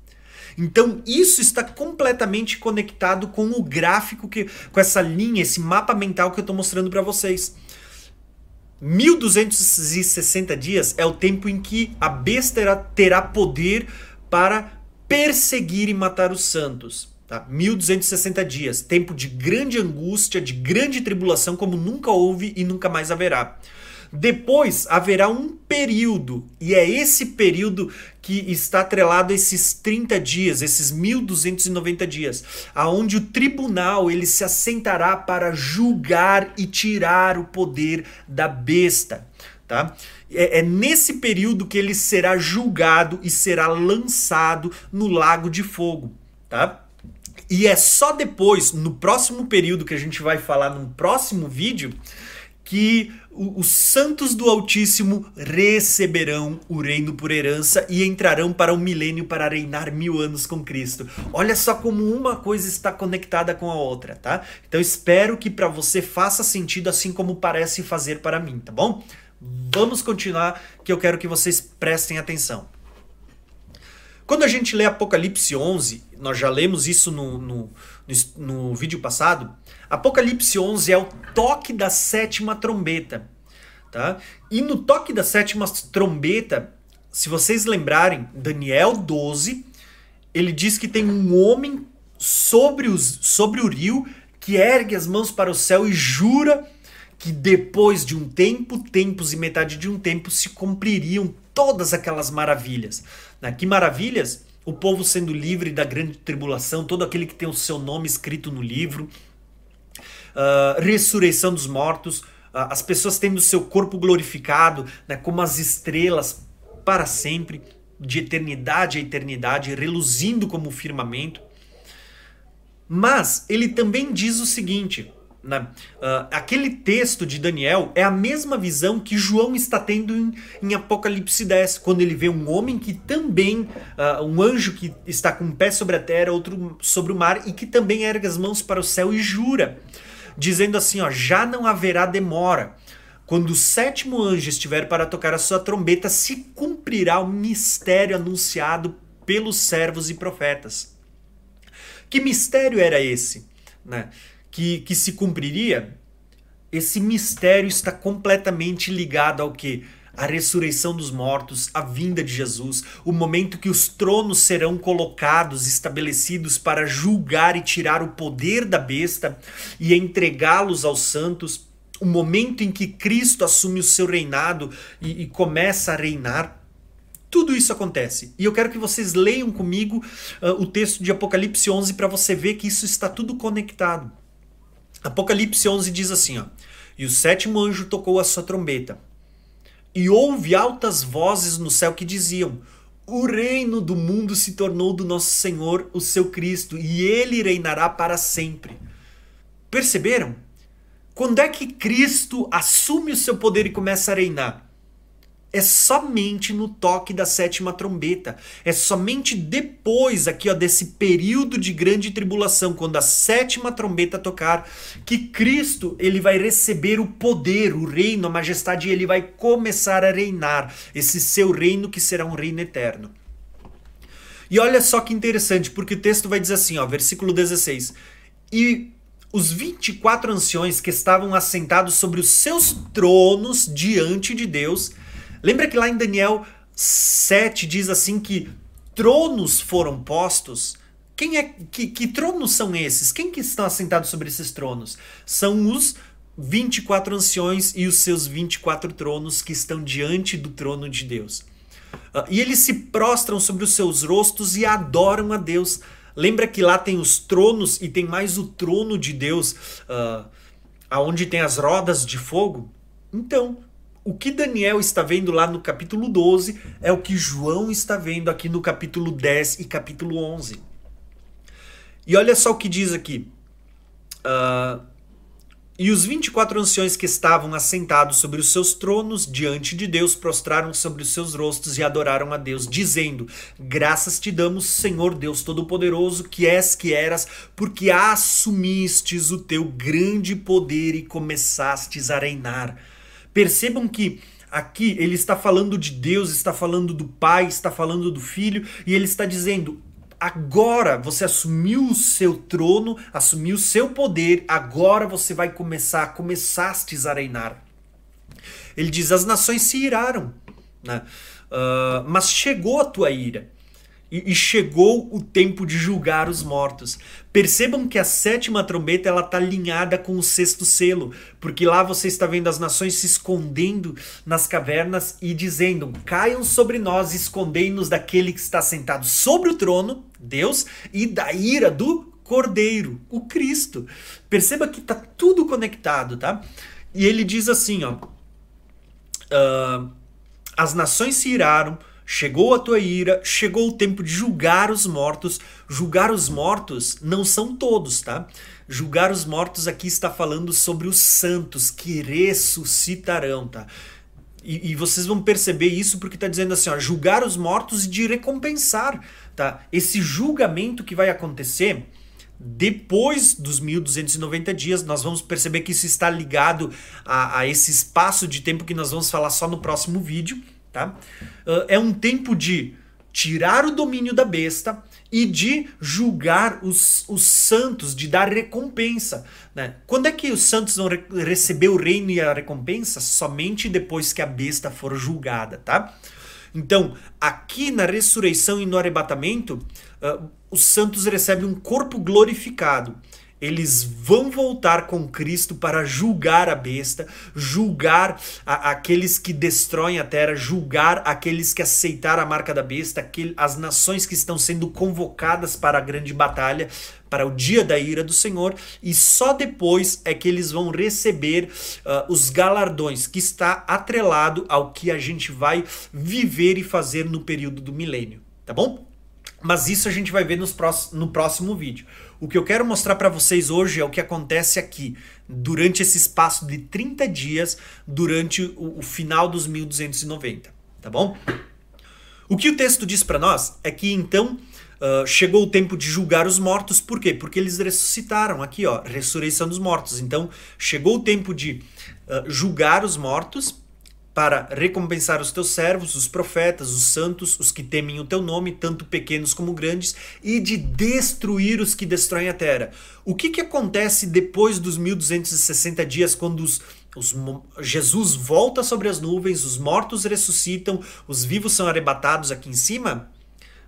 Então isso está completamente conectado com o gráfico que com essa linha, esse mapa mental que eu estou mostrando para vocês. 1260 dias é o tempo em que a besta terá poder para perseguir e matar os santos. Tá? 1260 dias, tempo de grande angústia, de grande tribulação, como nunca houve e nunca mais haverá. Depois haverá um período, e é esse período que está atrelado a esses 30 dias, esses 1290 dias, aonde o tribunal ele se assentará para julgar e tirar o poder da besta. Tá? É, é, nesse período que ele será julgado e será lançado no lago de fogo, tá? E é só depois, no próximo período que a gente vai falar no próximo vídeo, que os santos do Altíssimo receberão o reino por herança e entrarão para o milênio para reinar mil anos com Cristo. Olha só como uma coisa está conectada com a outra, tá? Então espero que para você faça sentido assim como parece fazer para mim, tá bom? Vamos continuar, que eu quero que vocês prestem atenção. Quando a gente lê Apocalipse 11, nós já lemos isso no, no, no, no vídeo passado. Apocalipse 11 é o toque da sétima trombeta. Tá? E no toque da sétima trombeta, se vocês lembrarem, Daniel 12, ele diz que tem um homem sobre, os, sobre o rio que ergue as mãos para o céu e jura que depois de um tempo, tempos e metade de um tempo, se cumpririam todas aquelas maravilhas. Né? Que maravilhas? O povo sendo livre da grande tribulação, todo aquele que tem o seu nome escrito no livro, uh, ressurreição dos mortos, uh, as pessoas tendo seu corpo glorificado, né, como as estrelas para sempre, de eternidade a eternidade, reluzindo como o firmamento. Mas ele também diz o seguinte: né? Uh, aquele texto de Daniel é a mesma visão que João está tendo em, em Apocalipse 10, quando ele vê um homem que também, uh, um anjo que está com um pé sobre a terra, outro sobre o mar, e que também ergue as mãos para o céu e jura, dizendo assim: ó, já não haverá demora. Quando o sétimo anjo estiver para tocar a sua trombeta, se cumprirá o mistério anunciado pelos servos e profetas. Que mistério era esse? Né? que, que se cumpriria, esse mistério está completamente ligado ao que? A ressurreição dos mortos, a vinda de Jesus, o momento que os tronos serão colocados, estabelecidos para julgar e tirar o poder da besta e entregá-los aos santos, o momento em que Cristo assume o seu reinado e, e começa a reinar. Tudo isso acontece. E eu quero que vocês leiam comigo uh, o texto de Apocalipse 11 para você ver que isso está tudo conectado. Apocalipse 11 diz assim, ó: E o sétimo anjo tocou a sua trombeta. E houve altas vozes no céu que diziam: O reino do mundo se tornou do nosso Senhor, o seu Cristo, e ele reinará para sempre. Perceberam? Quando é que Cristo assume o seu poder e começa a reinar? É somente no toque da sétima trombeta. É somente depois aqui ó, desse período de grande tribulação, quando a sétima trombeta tocar, que Cristo ele vai receber o poder, o reino, a majestade, e ele vai começar a reinar esse seu reino que será um reino eterno. E olha só que interessante, porque o texto vai dizer assim, ó, versículo 16: E os 24 anciões que estavam assentados sobre os seus tronos diante de Deus Lembra que lá em Daniel 7 diz assim que tronos foram postos, quem é que, que tronos são esses? Quem que estão assentados sobre esses tronos? São os 24 anciões e os seus 24 tronos que estão diante do trono de Deus. Uh, e eles se prostram sobre os seus rostos e adoram a Deus. Lembra que lá tem os tronos e tem mais o trono de Deus, uh, aonde tem as rodas de fogo? Então, o que Daniel está vendo lá no capítulo 12 é o que João está vendo aqui no capítulo 10 e capítulo 11. E olha só o que diz aqui. Uh, e os 24 anciões que estavam assentados sobre os seus tronos diante de Deus prostraram sobre os seus rostos e adoraram a Deus, dizendo: Graças te damos, Senhor Deus Todo-Poderoso, que és que eras, porque assumistes o teu grande poder e começastes a reinar. Percebam que aqui ele está falando de Deus, está falando do Pai, está falando do Filho, e ele está dizendo: agora você assumiu o seu trono, assumiu o seu poder, agora você vai começar, começastes a reinar. Ele diz: as nações se iraram, né? Uh, mas chegou a tua ira e, chegou o tempo de julgar os mortos. Percebam que a sétima trombeta ela está alinhada com o sexto selo, porque lá você está vendo as nações se escondendo nas cavernas e dizendo: caiam sobre nós, escondei-nos daquele que está sentado sobre o trono, Deus, e da ira do Cordeiro, o Cristo. Perceba que está tudo conectado, tá? E ele diz assim, ó. Uh, as nações se iraram, Chegou a tua ira, chegou o tempo de julgar os mortos. Julgar os mortos não são todos, tá? Julgar os mortos aqui está falando sobre os santos que ressuscitarão, tá? E, e vocês vão perceber isso porque está dizendo assim, ó, julgar os mortos e de recompensar, tá? Esse julgamento que vai acontecer depois dos 1290 dias, nós vamos perceber que isso está ligado a, a esse espaço de tempo que nós vamos falar só no próximo vídeo Tá? Uh, é um tempo de tirar o domínio da besta e de julgar os, os santos, de dar recompensa. Né? Quando é que os santos vão re receber o reino e a recompensa? Somente depois que a besta for julgada. Tá? Então, aqui na ressurreição e no arrebatamento, uh, os santos recebem um corpo glorificado eles vão voltar com Cristo para julgar a besta, julgar a, aqueles que destroem a terra, julgar aqueles que aceitaram a marca da besta, aquele, as nações que estão sendo convocadas para a grande batalha, para o dia da ira do Senhor, e só depois é que eles vão receber uh, os galardões, que está atrelado ao que a gente vai viver e fazer no período do milênio, tá bom? Mas isso a gente vai ver nos próximos, no próximo vídeo. O que eu quero mostrar para vocês hoje é o que acontece aqui, durante esse espaço de 30 dias, durante o, o final dos 1290, tá bom? O que o texto diz para nós é que então uh, chegou o tempo de julgar os mortos, por quê? Porque eles ressuscitaram, aqui ó, ressurreição dos mortos. Então chegou o tempo de uh, julgar os mortos para recompensar os teus servos, os profetas, os santos, os que temem o teu nome, tanto pequenos como grandes, e de destruir os que destroem a terra. O que, que acontece depois dos 1260 dias, quando os, os, Jesus volta sobre as nuvens, os mortos ressuscitam, os vivos são arrebatados aqui em cima?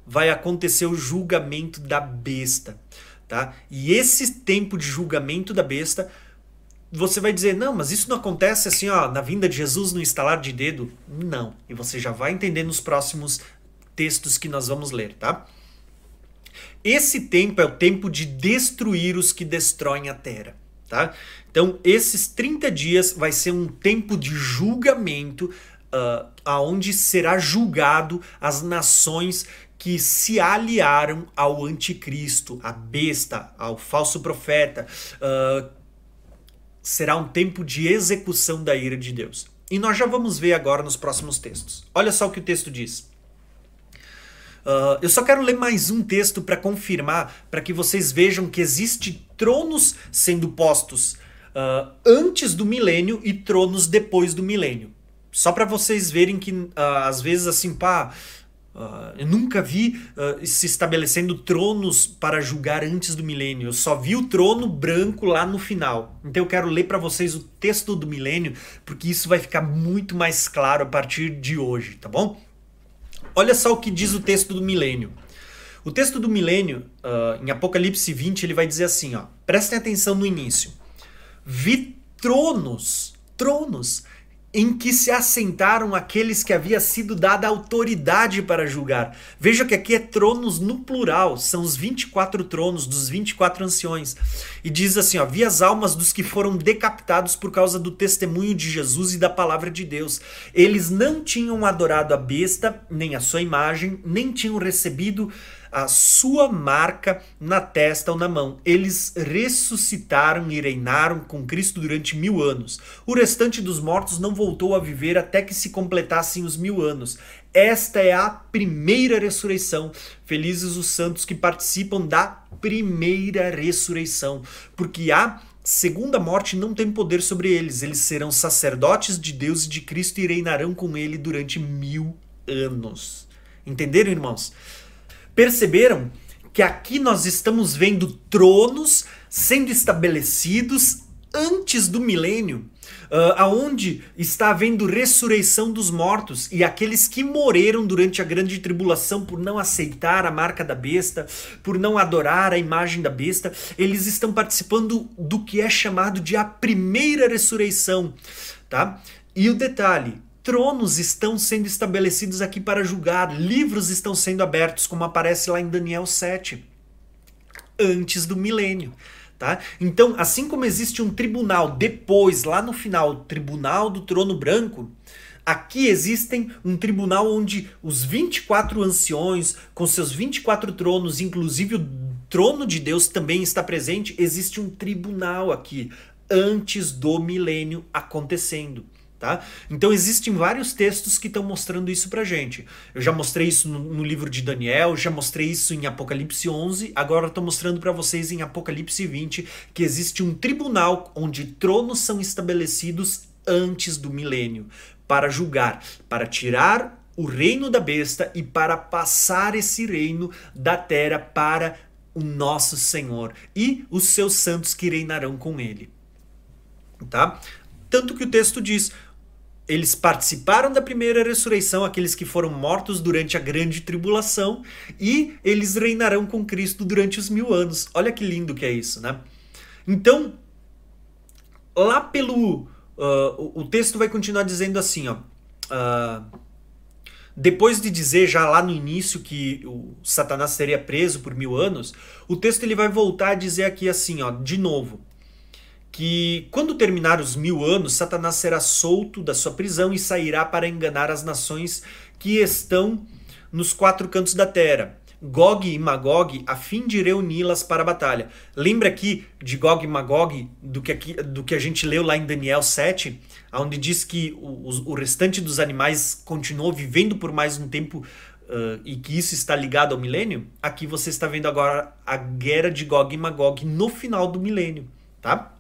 Vai acontecer o julgamento da besta. Tá? E esse tempo de julgamento da besta você vai dizer, não, mas isso não acontece assim, ó, na vinda de Jesus no instalar de dedo? Não. E você já vai entender nos próximos textos que nós vamos ler, tá? Esse tempo é o tempo de destruir os que destroem a terra, tá? Então, esses 30 dias vai ser um tempo de julgamento, uh, aonde será julgado as nações que se aliaram ao anticristo, à besta, ao falso profeta, uh, será um tempo de execução da ira de Deus. E nós já vamos ver agora nos próximos textos. Olha só o que o texto diz. Uh, eu só quero ler mais um texto para confirmar, para que vocês vejam que existe tronos sendo postos uh, antes do milênio e tronos depois do milênio. Só para vocês verem que uh, às vezes assim, pá, Uh, eu nunca vi uh, se estabelecendo tronos para julgar antes do milênio. Eu só vi o trono branco lá no final. Então eu quero ler para vocês o texto do milênio, porque isso vai ficar muito mais claro a partir de hoje, tá bom? Olha só o que diz o texto do milênio. O texto do milênio, uh, em Apocalipse 20, ele vai dizer assim: ó, prestem atenção no início. Vi tronos, tronos, em que se assentaram aqueles que havia sido dada autoridade para julgar. Veja que aqui é tronos no plural, são os 24 tronos dos 24 anciões. E diz assim, ó, vi as almas dos que foram decapitados por causa do testemunho de Jesus e da palavra de Deus. Eles não tinham adorado a besta, nem a sua imagem, nem tinham recebido a sua marca na testa ou na mão. Eles ressuscitaram e reinaram com Cristo durante mil anos. O restante dos mortos não voltou a viver até que se completassem os mil anos. Esta é a primeira ressurreição. Felizes os santos que participam da primeira ressurreição, porque a segunda morte não tem poder sobre eles. Eles serão sacerdotes de Deus e de Cristo e reinarão com ele durante mil anos. Entenderam, irmãos? Perceberam que aqui nós estamos vendo tronos sendo estabelecidos antes do milênio, uh, aonde está havendo ressurreição dos mortos e aqueles que morreram durante a grande tribulação por não aceitar a marca da besta, por não adorar a imagem da besta, eles estão participando do que é chamado de a primeira ressurreição, tá? E o detalhe, tronos estão sendo estabelecidos aqui para julgar, livros estão sendo abertos, como aparece lá em Daniel 7, antes do milênio. Tá? Então, assim como existe um tribunal depois, lá no final, o tribunal do trono branco, aqui existem um tribunal onde os 24 anciões, com seus 24 tronos, inclusive o trono de Deus também está presente. Existe um tribunal aqui, antes do milênio acontecendo. Tá? Então existem vários textos que estão mostrando isso pra gente. Eu já mostrei isso no, no livro de Daniel, já mostrei isso em Apocalipse 11, agora estou mostrando para vocês em Apocalipse 20 que existe um tribunal onde tronos são estabelecidos antes do milênio para julgar, para tirar o reino da besta e para passar esse reino da terra para o nosso Senhor e os seus santos que reinarão com ele. Tá? Tanto que o texto diz: eles participaram da primeira ressurreição, aqueles que foram mortos durante a grande tribulação, e eles reinarão com Cristo durante os mil anos. Olha que lindo que é isso, né? Então, lá pelo. Uh, o texto vai continuar dizendo assim, ó. Uh, depois de dizer já lá no início que o Satanás seria preso por mil anos, o texto ele vai voltar a dizer aqui assim, ó, de novo que quando terminar os mil anos, Satanás será solto da sua prisão e sairá para enganar as nações que estão nos quatro cantos da terra. Gog e Magog, a fim de reuni-las para a batalha. Lembra aqui de Gog e Magog, do que, aqui, do que a gente leu lá em Daniel 7, onde diz que o, o restante dos animais continuou vivendo por mais um tempo uh, e que isso está ligado ao milênio? Aqui você está vendo agora a guerra de Gog e Magog no final do milênio, tá?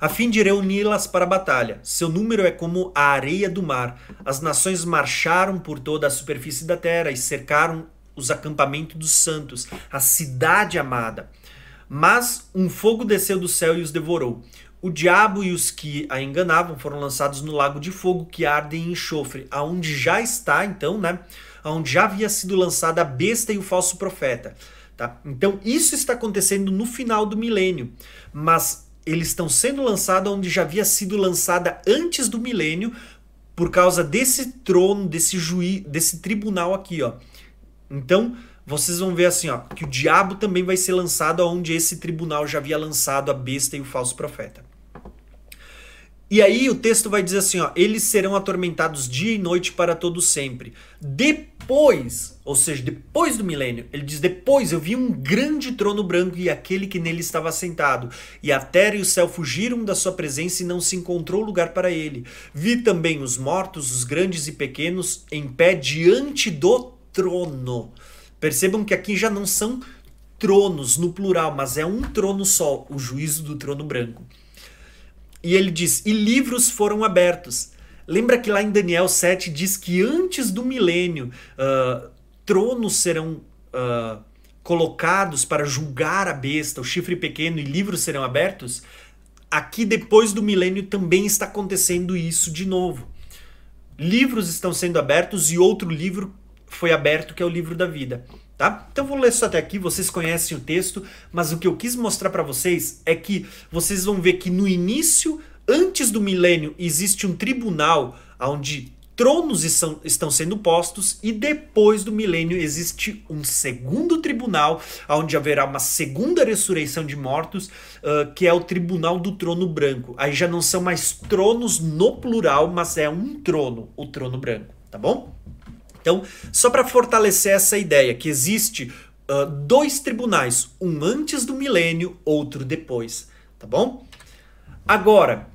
A fim de reuni-las para a batalha. Seu número é como a areia do mar. As nações marcharam por toda a superfície da terra e cercaram os acampamentos dos santos, a cidade amada. Mas um fogo desceu do céu e os devorou. O diabo e os que a enganavam foram lançados no lago de fogo que arde em enxofre, aonde já está, então, né? Aonde já havia sido lançada a besta e o falso profeta. Tá? Então, isso está acontecendo no final do milênio. Mas eles estão sendo lançados onde já havia sido lançada antes do milênio, por causa desse trono, desse juiz, desse tribunal aqui, ó. Então, vocês vão ver assim, ó, que o diabo também vai ser lançado onde esse tribunal já havia lançado a besta e o falso profeta. E aí o texto vai dizer assim, ó, eles serão atormentados dia e noite para todo sempre. Depois, ou seja, depois do milênio, ele diz: "Depois eu vi um grande trono branco e aquele que nele estava sentado, e a terra e o céu fugiram da sua presença e não se encontrou lugar para ele. Vi também os mortos, os grandes e pequenos, em pé diante do trono." Percebam que aqui já não são tronos no plural, mas é um trono só, o juízo do trono branco. E ele diz: E livros foram abertos. Lembra que lá em Daniel 7 diz que antes do milênio uh, tronos serão uh, colocados para julgar a besta, o chifre pequeno, e livros serão abertos? Aqui, depois do milênio, também está acontecendo isso de novo. Livros estão sendo abertos e outro livro foi aberto, que é o livro da vida. Tá? Então vou ler isso até aqui, vocês conhecem o texto, mas o que eu quis mostrar para vocês é que vocês vão ver que no início, antes do milênio, existe um tribunal onde tronos estão sendo postos e depois do milênio existe um segundo tribunal, onde haverá uma segunda ressurreição de mortos, uh, que é o tribunal do trono branco. Aí já não são mais tronos no plural, mas é um trono, o trono branco, tá bom? Então, só para fortalecer essa ideia que existe uh, dois tribunais, um antes do milênio, outro depois, tá bom? Agora,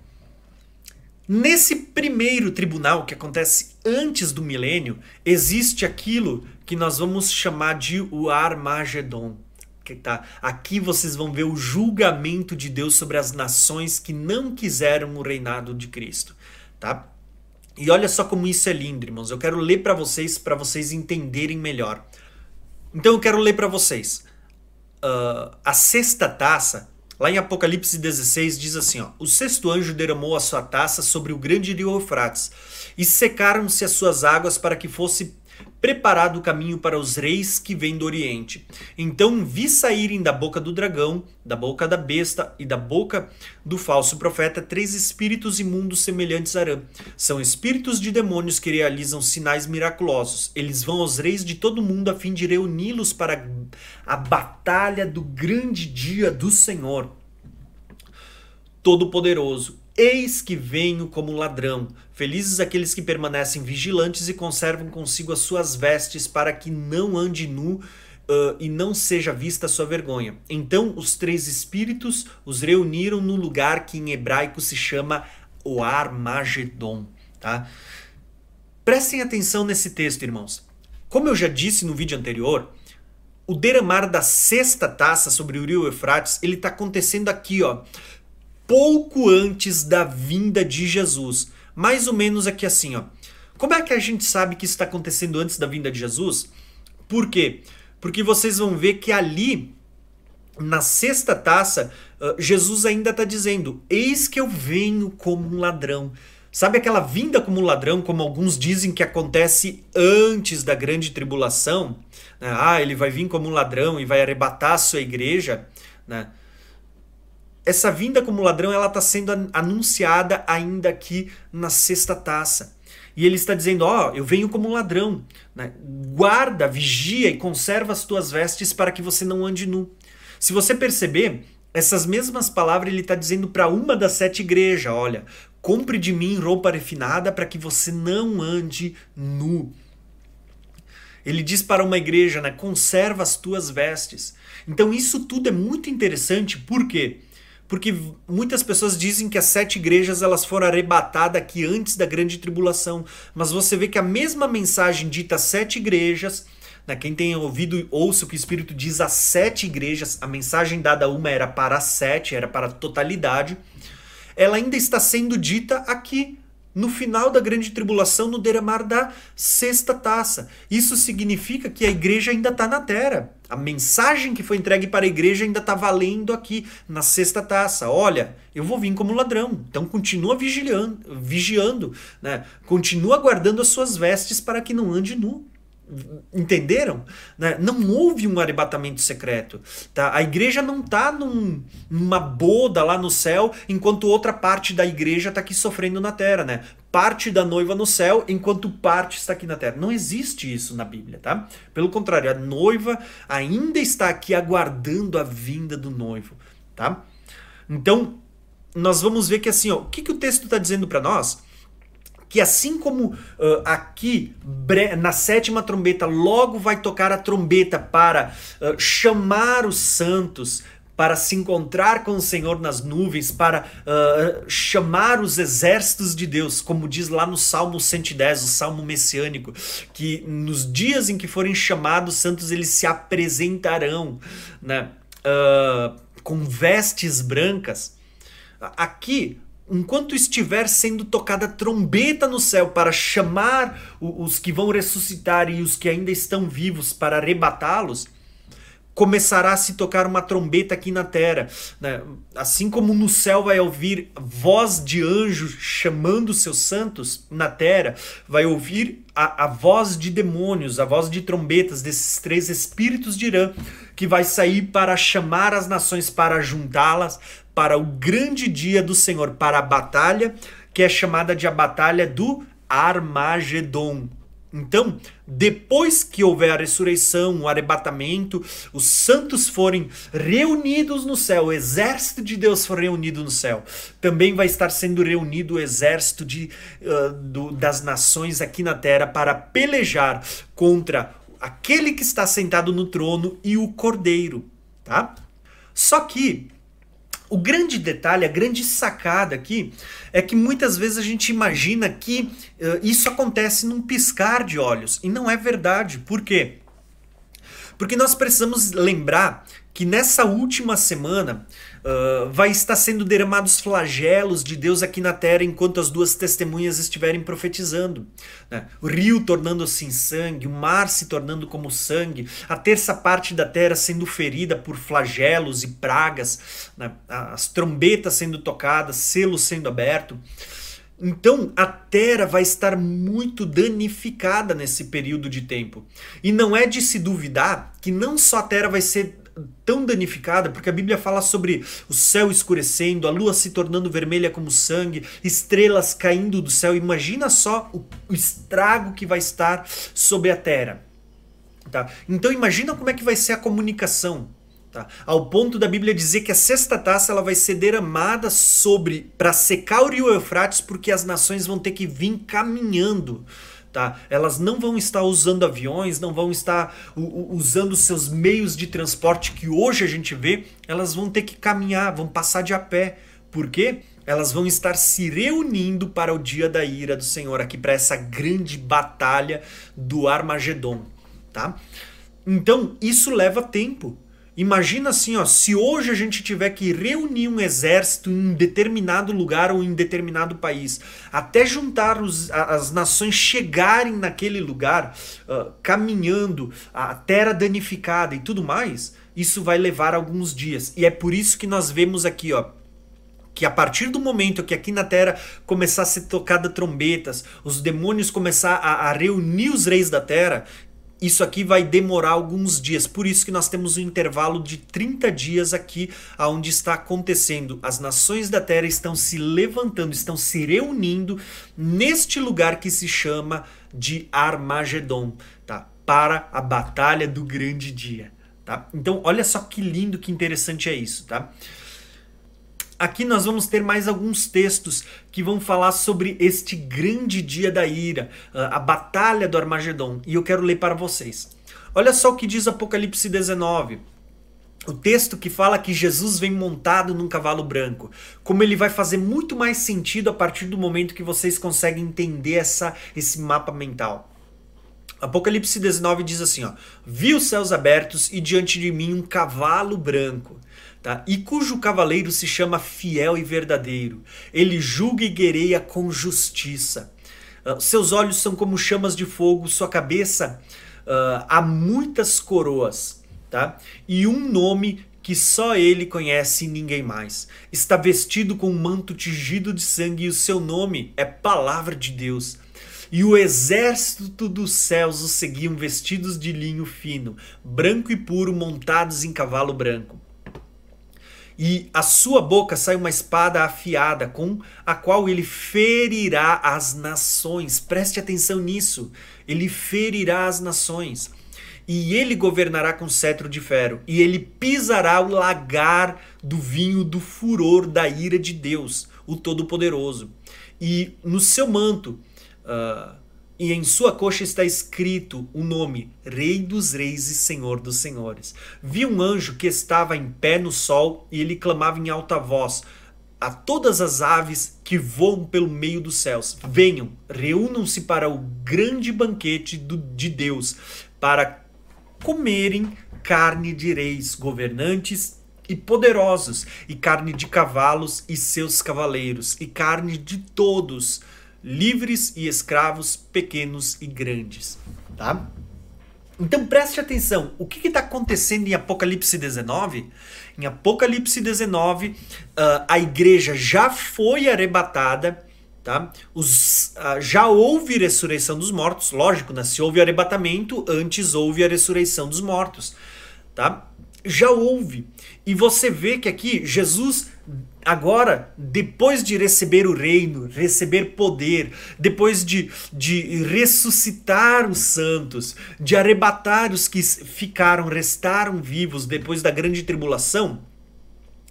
Nesse primeiro tribunal, que acontece antes do milênio, existe aquilo que nós vamos chamar de o Armagedon. Que tá? Aqui vocês vão ver o julgamento de Deus sobre as nações que não quiseram o reinado de Cristo. Tá? E olha só como isso é lindo, irmãos. Eu quero ler para vocês, para vocês entenderem melhor. Então eu quero ler para vocês. Uh, a sexta taça Lá em Apocalipse 16 diz assim: ó, O sexto anjo derramou a sua taça sobre o grande rio Eufrates, e secaram-se as suas águas para que fosse preparado o caminho para os reis que vêm do Oriente. Então vi saírem da boca do dragão, da boca da besta e da boca do falso profeta três espíritos imundos semelhantes a Arã. São espíritos de demônios que realizam sinais miraculosos. Eles vão aos reis de todo o mundo a fim de reuni-los para a batalha do grande dia do Senhor. Todo-Poderoso, Eis que venho como ladrão. Felizes aqueles que permanecem vigilantes e conservam consigo as suas vestes, para que não ande nu uh, e não seja vista sua vergonha. Então os três espíritos os reuniram no lugar que em hebraico se chama o Armagedon. Tá? Prestem atenção nesse texto, irmãos. Como eu já disse no vídeo anterior, o derramar da sexta taça sobre o rio Eufrates, ele está acontecendo aqui, ó pouco antes da vinda de Jesus. Mais ou menos aqui assim, ó. Como é que a gente sabe que isso está acontecendo antes da vinda de Jesus? Por quê? Porque vocês vão ver que ali, na sexta taça, Jesus ainda está dizendo: Eis que eu venho como um ladrão. Sabe aquela vinda como um ladrão, como alguns dizem que acontece antes da grande tribulação? Ah, ele vai vir como um ladrão e vai arrebatar a sua igreja, né? Essa vinda como ladrão ela está sendo anunciada ainda aqui na sexta taça. E ele está dizendo: Ó, oh, eu venho como ladrão. Né? Guarda, vigia e conserva as tuas vestes para que você não ande nu. Se você perceber, essas mesmas palavras ele está dizendo para uma das sete igrejas: Olha, compre de mim roupa refinada para que você não ande nu. Ele diz para uma igreja, né, conserva as tuas vestes. Então isso tudo é muito interessante, por quê? porque muitas pessoas dizem que as sete igrejas elas foram arrebatadas aqui antes da grande tribulação, mas você vê que a mesma mensagem dita às sete igrejas, né, quem tem ouvido ouça o que o Espírito diz às sete igrejas, a mensagem dada a uma era para as sete, era para a totalidade, ela ainda está sendo dita aqui no final da grande tribulação, no derramar da sexta taça. Isso significa que a igreja ainda está na terra. A mensagem que foi entregue para a igreja ainda está valendo aqui na sexta taça. Olha, eu vou vir como ladrão. Então continua vigiando, vigiando né? continua guardando as suas vestes para que não ande nu. Entenderam? Né? Não houve um arrebatamento secreto. Tá? A igreja não está num, numa boda lá no céu, enquanto outra parte da igreja está aqui sofrendo na terra. Né? Parte da noiva no céu, enquanto parte está aqui na terra. Não existe isso na Bíblia. Tá? Pelo contrário, a noiva ainda está aqui aguardando a vinda do noivo. Tá? Então, nós vamos ver que assim, ó, o que, que o texto está dizendo para nós? Que assim como uh, aqui na sétima trombeta logo vai tocar a trombeta para uh, chamar os santos para se encontrar com o Senhor nas nuvens, para uh, chamar os exércitos de Deus, como diz lá no Salmo 110, o Salmo messiânico, que nos dias em que forem chamados santos, eles se apresentarão né, uh, com vestes brancas. Aqui, enquanto estiver sendo tocada trombeta no céu para chamar os que vão ressuscitar e os que ainda estão vivos para arrebatá-los, começará a se tocar uma trombeta aqui na terra. Né? Assim como no céu vai ouvir voz de anjo chamando seus santos, na terra vai ouvir a, a voz de demônios, a voz de trombetas desses três espíritos de Irã, que vai sair para chamar as nações, para juntá-las para o grande dia do Senhor, para a batalha, que é chamada de a batalha do Armagedon então, depois que houver a ressurreição, o arrebatamento, os santos forem reunidos no céu, o exército de Deus for reunido no céu, também vai estar sendo reunido o exército de, uh, do, das nações aqui na terra para pelejar contra aquele que está sentado no trono e o cordeiro. Tá? Só que o grande detalhe, a grande sacada aqui é que muitas vezes a gente imagina que uh, isso acontece num piscar de olhos e não é verdade. Por quê? Porque nós precisamos lembrar que nessa última semana uh, vai estar sendo derramados flagelos de Deus aqui na terra enquanto as duas testemunhas estiverem profetizando. Né? O rio tornando-se em sangue, o mar se tornando como sangue, a terça parte da terra sendo ferida por flagelos e pragas, né? as trombetas sendo tocadas, selos sendo aberto. Então a terra vai estar muito danificada nesse período de tempo. E não é de se duvidar que não só a terra vai ser tão danificada, porque a Bíblia fala sobre o céu escurecendo, a lua se tornando vermelha como sangue, estrelas caindo do céu. Imagina só o, estrago que vai estar sobre a terra. Tá? Então imagina como é que vai ser a comunicação. Tá? Ao ponto da Bíblia dizer que a sexta taça ela vai ser derramada sobre para secar o rio Eufrates, porque as nações vão ter que vir caminhando Tá? Elas não vão estar usando aviões, não vão estar usando seus meios de transporte que hoje a gente vê, elas vão ter que caminhar, vão passar de a pé. Por quê? Elas vão estar se reunindo para o dia da ira do Senhor, aqui para essa grande batalha do Armagedon. Tá? Então, isso leva tempo. Imagina assim, ó, se hoje a gente tiver que reunir um exército em um determinado lugar ou em determinado país, até juntar os, as nações chegarem naquele lugar, uh, caminhando, a terra danificada e tudo mais, isso vai levar alguns dias. E é por isso que nós vemos aqui, ó, que a partir do momento que aqui na Terra começar a ser tocada trombetas, os demônios começar a, a reunir os reis da Terra, isso aqui vai demorar alguns dias. Por isso que nós temos um intervalo de 30 dias aqui aonde está acontecendo. As nações da terra estão se levantando, estão se reunindo neste lugar que se chama de Armagedon, tá? Para a batalha do grande dia, tá? Então, olha só que lindo, que interessante é isso, tá? Aqui nós vamos ter mais alguns textos que vão falar sobre este grande dia da ira, a batalha do Armagedon, e eu quero ler para vocês. Olha só o que diz Apocalipse 19. O texto que fala que Jesus vem montado num cavalo branco. Como ele vai fazer muito mais sentido a partir do momento que vocês conseguem entender essa, esse mapa mental. Apocalipse 19 diz assim: ó, Vi os céus abertos e diante de mim um cavalo branco tá? e cujo cavaleiro se chama fiel e verdadeiro. Ele julga e guerreia com justiça. Uh, seus olhos são como chamas de fogo, sua cabeça uh, há muitas coroas, tá? E um nome que só ele conhece e ninguém mais. Está vestido com um manto tingido de sangue e o seu nome é Palavra de Deus. E o exército dos céus os seguiam vestidos de linho fino, branco e puro, montados em cavalo branco e a sua boca sai uma espada afiada com a qual ele ferirá as nações. Preste atenção nisso. Ele ferirá as nações. E ele governará com cetro de ferro, e ele pisará o lagar do vinho do furor da ira de Deus, o Todo-Poderoso. E no seu manto, uh, e em sua coxa está escrito o nome Rei dos Reis e Senhor dos Senhores. Vi um anjo que estava em pé no sol e ele clamava em alta voz a todas as aves que voam pelo meio dos céus: Venham, reúnam-se para o grande banquete do, de Deus, para comerem carne de reis, governantes e poderosos, e carne de cavalos e seus cavaleiros, e carne de todos livres e escravos, pequenos e grandes, tá? Então preste atenção, o que está acontecendo em Apocalipse 19? Em Apocalipse 19, uh, ah, a igreja já foi arrebatada, tá? Os, uh, já houve ressurreição dos mortos, lógico, né? se houve arrebatamento, antes houve a ressurreição dos mortos. Tá? Já houve. E você vê que aqui Jesus agora, depois de receber o reino, receber poder, depois de, de ressuscitar os santos, de arrebatar os que ficaram, restaram vivos depois da grande tribulação,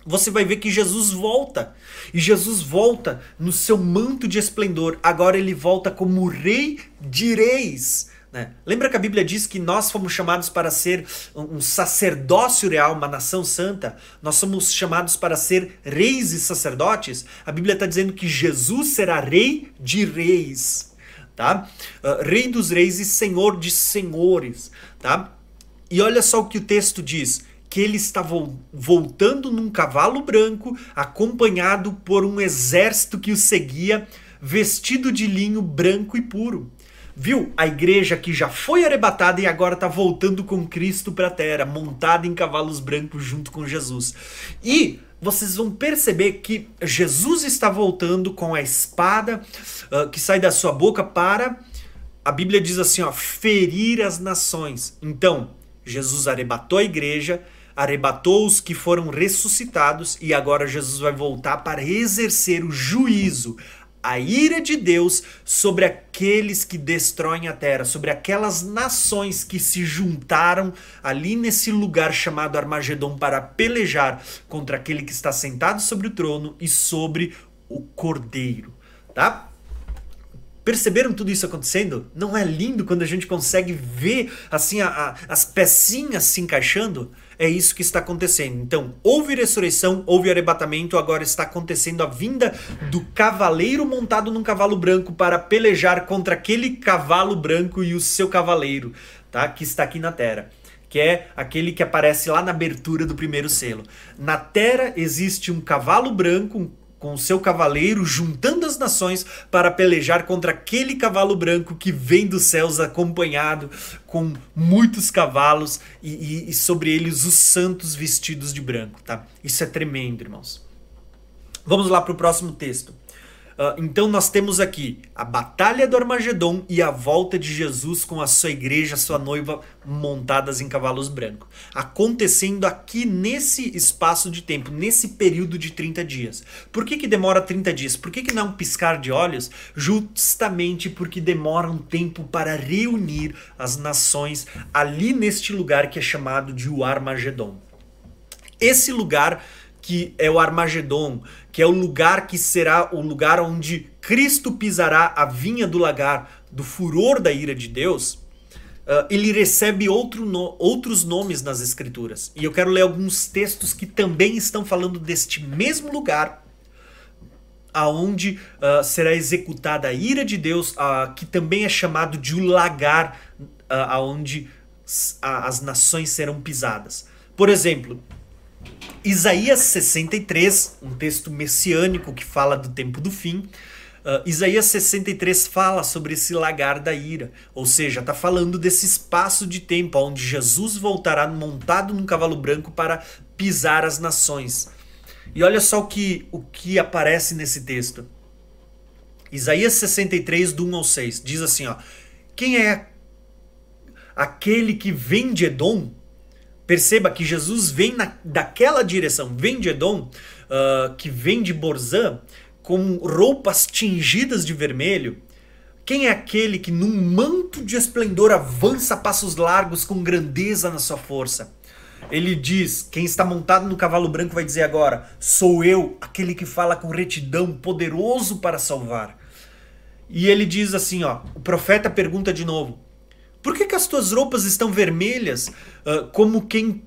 você vai ver que Jesus volta. E Jesus volta no seu manto de esplendor. Agora ele volta como rei de reis. Né? Lembra que a Bíblia diz que nós fomos chamados para ser um sacerdócio real, uma nação santa? Nós somos chamados para ser reis e sacerdotes? A Bíblia está dizendo que Jesus será rei de reis, tá? Uh, rei dos reis e senhor de senhores, tá? E olha só o que o texto diz que ele está voltando num cavalo branco, acompanhado por um exército que o seguia, vestido de linho branco e puro. Viu? A igreja que já foi arrebatada e agora está voltando com Cristo para a terra, montada em cavalos brancos junto com Jesus. E vocês vão perceber que Jesus está voltando com a espada uh, que sai da sua boca para. A Bíblia diz assim, ó, ferir as nações. Então, Jesus arrebatou a igreja, arrebatou os que foram ressuscitados e agora Jesus vai voltar para exercer o juízo, a ira de Deus sobre aqueles que destroem a terra, sobre aquelas nações que se juntaram ali nesse lugar chamado Armagedon para pelejar contra aquele que está sentado sobre o trono e sobre o cordeiro, tá? Perceberam tudo isso acontecendo? Não é lindo quando a gente consegue ver assim a, a, as pecinhas se encaixando? É isso que está acontecendo. Então, houve ressurreição, houve arrebatamento, agora está acontecendo a vinda do cavaleiro montado num cavalo branco para pelejar contra aquele cavalo branco e o seu cavaleiro, tá? Que está aqui na Terra que é aquele que aparece lá na abertura do primeiro selo. Na Terra existe um cavalo branco, um com seu cavaleiro juntando as nações para pelejar contra aquele cavalo branco que vem dos céus acompanhado com muitos cavalos e, e, e sobre eles os santos vestidos de branco, tá? Isso é tremendo, irmãos. Vamos lá para o próximo texto. Uh, então nós temos aqui a batalha do Armagedon e a volta de Jesus com a sua igreja, sua noiva montadas em cavalos brancos. Acontecendo aqui nesse espaço de tempo, nesse período de 30 dias. Por que, que demora 30 dias? Por que, que não piscar de olhos? Justamente porque demora um tempo para reunir as nações ali neste lugar que é chamado de o Armagedon. Esse lugar que é o Armagedon, que é o lugar que será o lugar onde Cristo pisará a vinha do lagar do furor da ira de Deus, uh, ele recebe outro no, outros nomes nas Escrituras. E eu quero ler alguns textos que também estão falando deste mesmo lugar, aonde uh, será executada a ira de Deus, uh, que também é chamado de o lagar, aonde as nações serão pisadas. Por exemplo, Isaías 63, um texto messiânico que fala do tempo do fim. Uh, Isaías 63 fala sobre esse lagar da ira, ou seja, está falando desse espaço de tempo onde Jesus voltará montado num cavalo branco para pisar as nações. E olha só o que, o que aparece nesse texto. Isaías 63, do 1 ao 6, diz assim: ó, Quem é aquele que vem de Edom? Perceba que Jesus vem na, daquela direção, vem de Edom, uh, que vem de Borzã, com roupas tingidas de vermelho. Quem é aquele que num manto de esplendor avança passos largos com grandeza na sua força? Ele diz: quem está montado no cavalo branco vai dizer agora: sou eu, aquele que fala com retidão, poderoso para salvar. E ele diz assim: ó, o profeta pergunta de novo: por que, que as tuas roupas estão vermelhas uh, como quem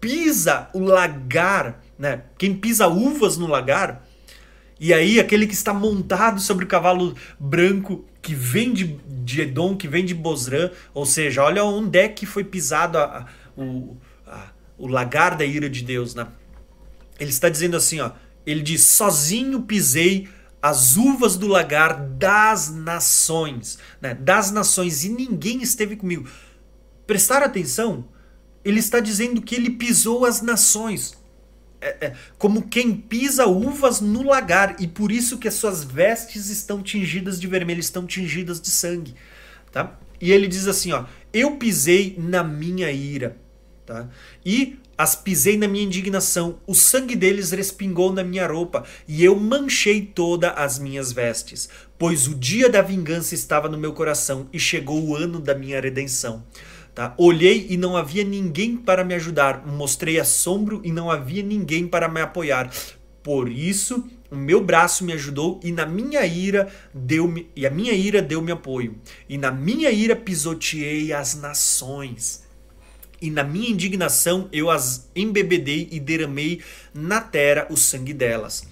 pisa o lagar, né? Quem pisa uvas no lagar? E aí aquele que está montado sobre o cavalo branco que vem de, de Edom, que vem de Bosrã, ou seja, olha onde é que foi pisado a, a, o, a, o lagar da ira de Deus, né? Ele está dizendo assim, ó, ele diz: "Sozinho pisei as uvas do lagar das nações, né? das nações, e ninguém esteve comigo. prestar atenção, ele está dizendo que ele pisou as nações. É, é, como quem pisa uvas no lagar, e por isso que as suas vestes estão tingidas de vermelho, estão tingidas de sangue. Tá? E ele diz assim: ó, Eu pisei na minha ira. Tá? E as pisei na minha indignação, o sangue deles respingou na minha roupa, e eu manchei toda as minhas vestes, pois o dia da vingança estava no meu coração, e chegou o ano da minha redenção. Tá? Olhei e não havia ninguém para me ajudar, mostrei assombro e não havia ninguém para me apoiar. Por isso, o meu braço me ajudou e na minha ira deu-me e a minha ira deu-me apoio. E na minha ira pisoteei as nações e na minha indignação eu as embebedei e derramei na terra o sangue delas.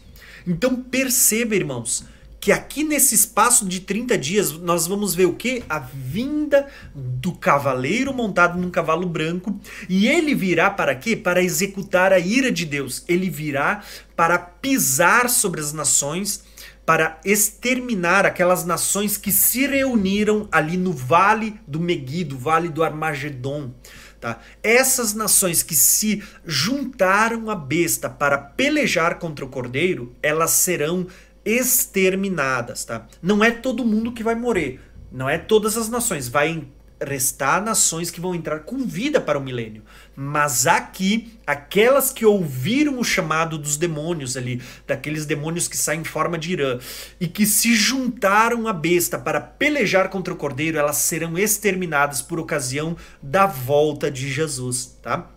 Então perceba, irmãos, que aqui nesse espaço de 30 dias nós vamos ver o que? A vinda do cavaleiro montado num cavalo branco, e ele virá para quê? Para executar a ira de Deus. Ele virá para pisar sobre as nações, para exterminar aquelas nações que se reuniram ali no vale do Meguido, vale do Armagedon. Tá? Essas nações que se juntaram à besta para pelejar contra o cordeiro, elas serão exterminadas. Tá? Não é todo mundo que vai morrer, não é todas as nações. Vai restar nações que vão entrar com vida para o milênio. Mas aqui, aquelas que ouviram o chamado dos demônios ali, daqueles demônios que saem em forma de Irã, e que se juntaram à besta para pelejar contra o cordeiro, elas serão exterminadas por ocasião da volta de Jesus, tá?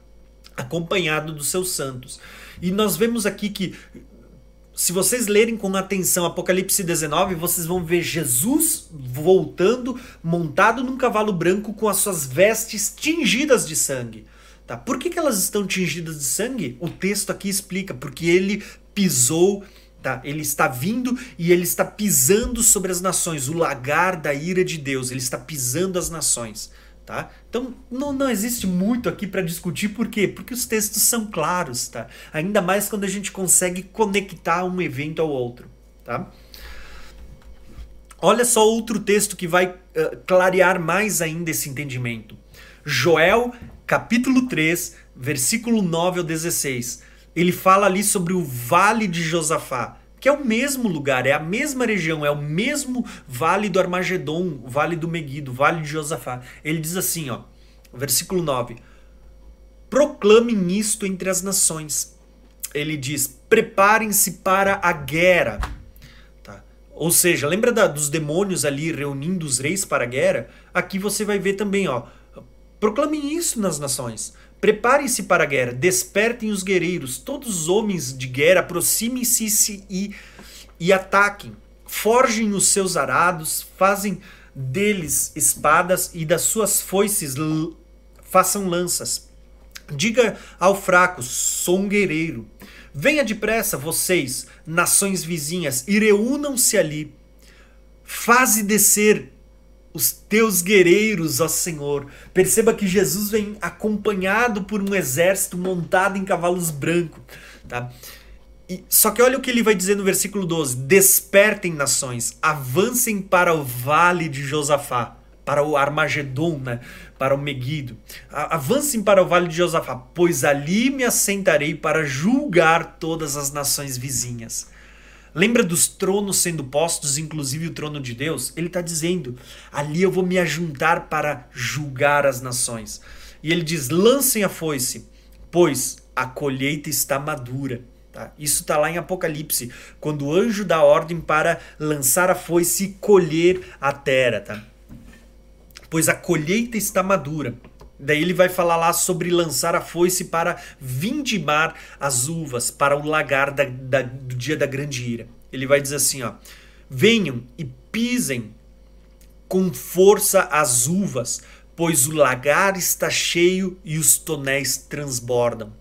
Acompanhado dos seus santos. E nós vemos aqui que se vocês lerem com atenção Apocalipse 19, vocês vão ver Jesus voltando montado num cavalo branco com as suas vestes tingidas de sangue. Tá? Por que, que elas estão tingidas de sangue? O texto aqui explica, porque ele pisou, tá? ele está vindo e ele está pisando sobre as nações, o lagar da ira de Deus, ele está pisando as nações. Tá? Então não, não existe muito aqui para discutir, por quê? Porque os textos são claros, tá? ainda mais quando a gente consegue conectar um evento ao outro. Tá? Olha só outro texto que vai uh, clarear mais ainda esse entendimento. Joel, capítulo 3, versículo 9 ao 16. Ele fala ali sobre o vale de Josafá que é o mesmo lugar, é a mesma região, é o mesmo vale do Armagedon, vale do Meguido, vale de Josafá. Ele diz assim, ó, versículo 9: Proclamem isto entre as nações. Ele diz: Preparem-se para a guerra. Tá? Ou seja, lembra da, dos demônios ali reunindo os reis para a guerra? Aqui você vai ver também, ó. Proclamem isso nas nações. Preparem-se para a guerra, despertem os guerreiros, todos os homens de guerra, aproximem-se e, e ataquem. Forjem os seus arados, fazem deles espadas e das suas foices façam lanças. Diga ao fraco: sou um guerreiro. Venha depressa, vocês, nações vizinhas, e reúnam-se ali. Faze descer os teus guerreiros, ó Senhor. Perceba que Jesus vem acompanhado por um exército montado em cavalos brancos, tá? E, só que olha o que ele vai dizer no versículo 12: Despertem nações, avancem para o vale de Josafá, para o Armagedon, né? para o Meguido. Avancem para o vale de Josafá, pois ali me assentarei para julgar todas as nações vizinhas. Lembra dos tronos sendo postos, inclusive o trono de Deus? Ele está dizendo: ali eu vou me ajuntar para julgar as nações. E ele diz: lancem a foice, pois a colheita está madura. Tá? Isso está lá em Apocalipse, quando o anjo dá ordem para lançar a foice e colher a terra. Tá? Pois a colheita está madura. Daí ele vai falar lá sobre lançar a foice para vindimar as uvas, para o lagar da, da, do dia da grande ira. Ele vai dizer assim: ó, venham e pisem com força as uvas, pois o lagar está cheio e os tonéis transbordam.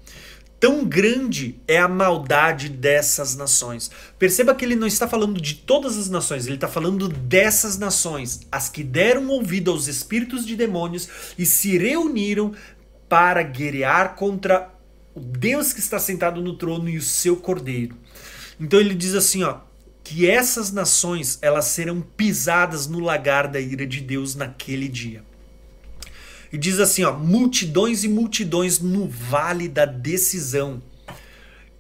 Tão grande é a maldade dessas nações. Perceba que ele não está falando de todas as nações, ele está falando dessas nações, as que deram ouvido aos espíritos de demônios e se reuniram para guerrear contra o Deus que está sentado no trono e o seu cordeiro. Então ele diz assim, ó, que essas nações elas serão pisadas no lagar da ira de Deus naquele dia. E diz assim, ó, multidões e multidões no vale da decisão.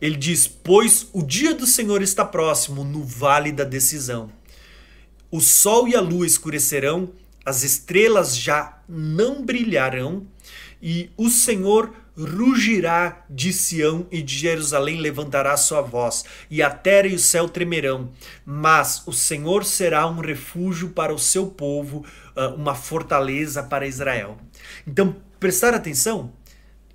Ele diz: "Pois o dia do Senhor está próximo no vale da decisão. O sol e a lua escurecerão, as estrelas já não brilharão, e o Senhor rugirá de Sião e de Jerusalém levantará sua voz, e a terra e o céu tremerão. Mas o Senhor será um refúgio para o seu povo, uma fortaleza para Israel. Então, prestar atenção,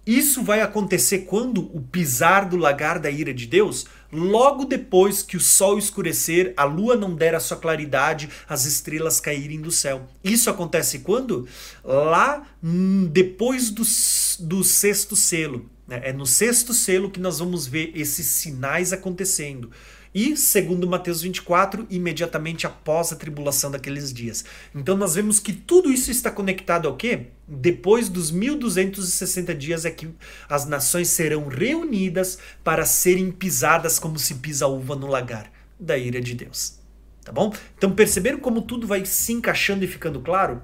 isso vai acontecer quando o pisar do lagar da ira de Deus? Logo depois que o sol escurecer, a lua não der a sua claridade, as estrelas caírem do céu. Isso acontece quando? Lá hum, depois do, do sexto selo. Né? É no sexto selo que nós vamos ver esses sinais acontecendo e, segundo Mateus 24, imediatamente após a tribulação daqueles dias. Então nós vemos que tudo isso está conectado ao quê? Depois dos 1260 dias é que as nações serão reunidas para serem pisadas como se pisa a uva no lagar da ira de Deus. Tá bom? Então perceberam como tudo vai se encaixando e ficando claro?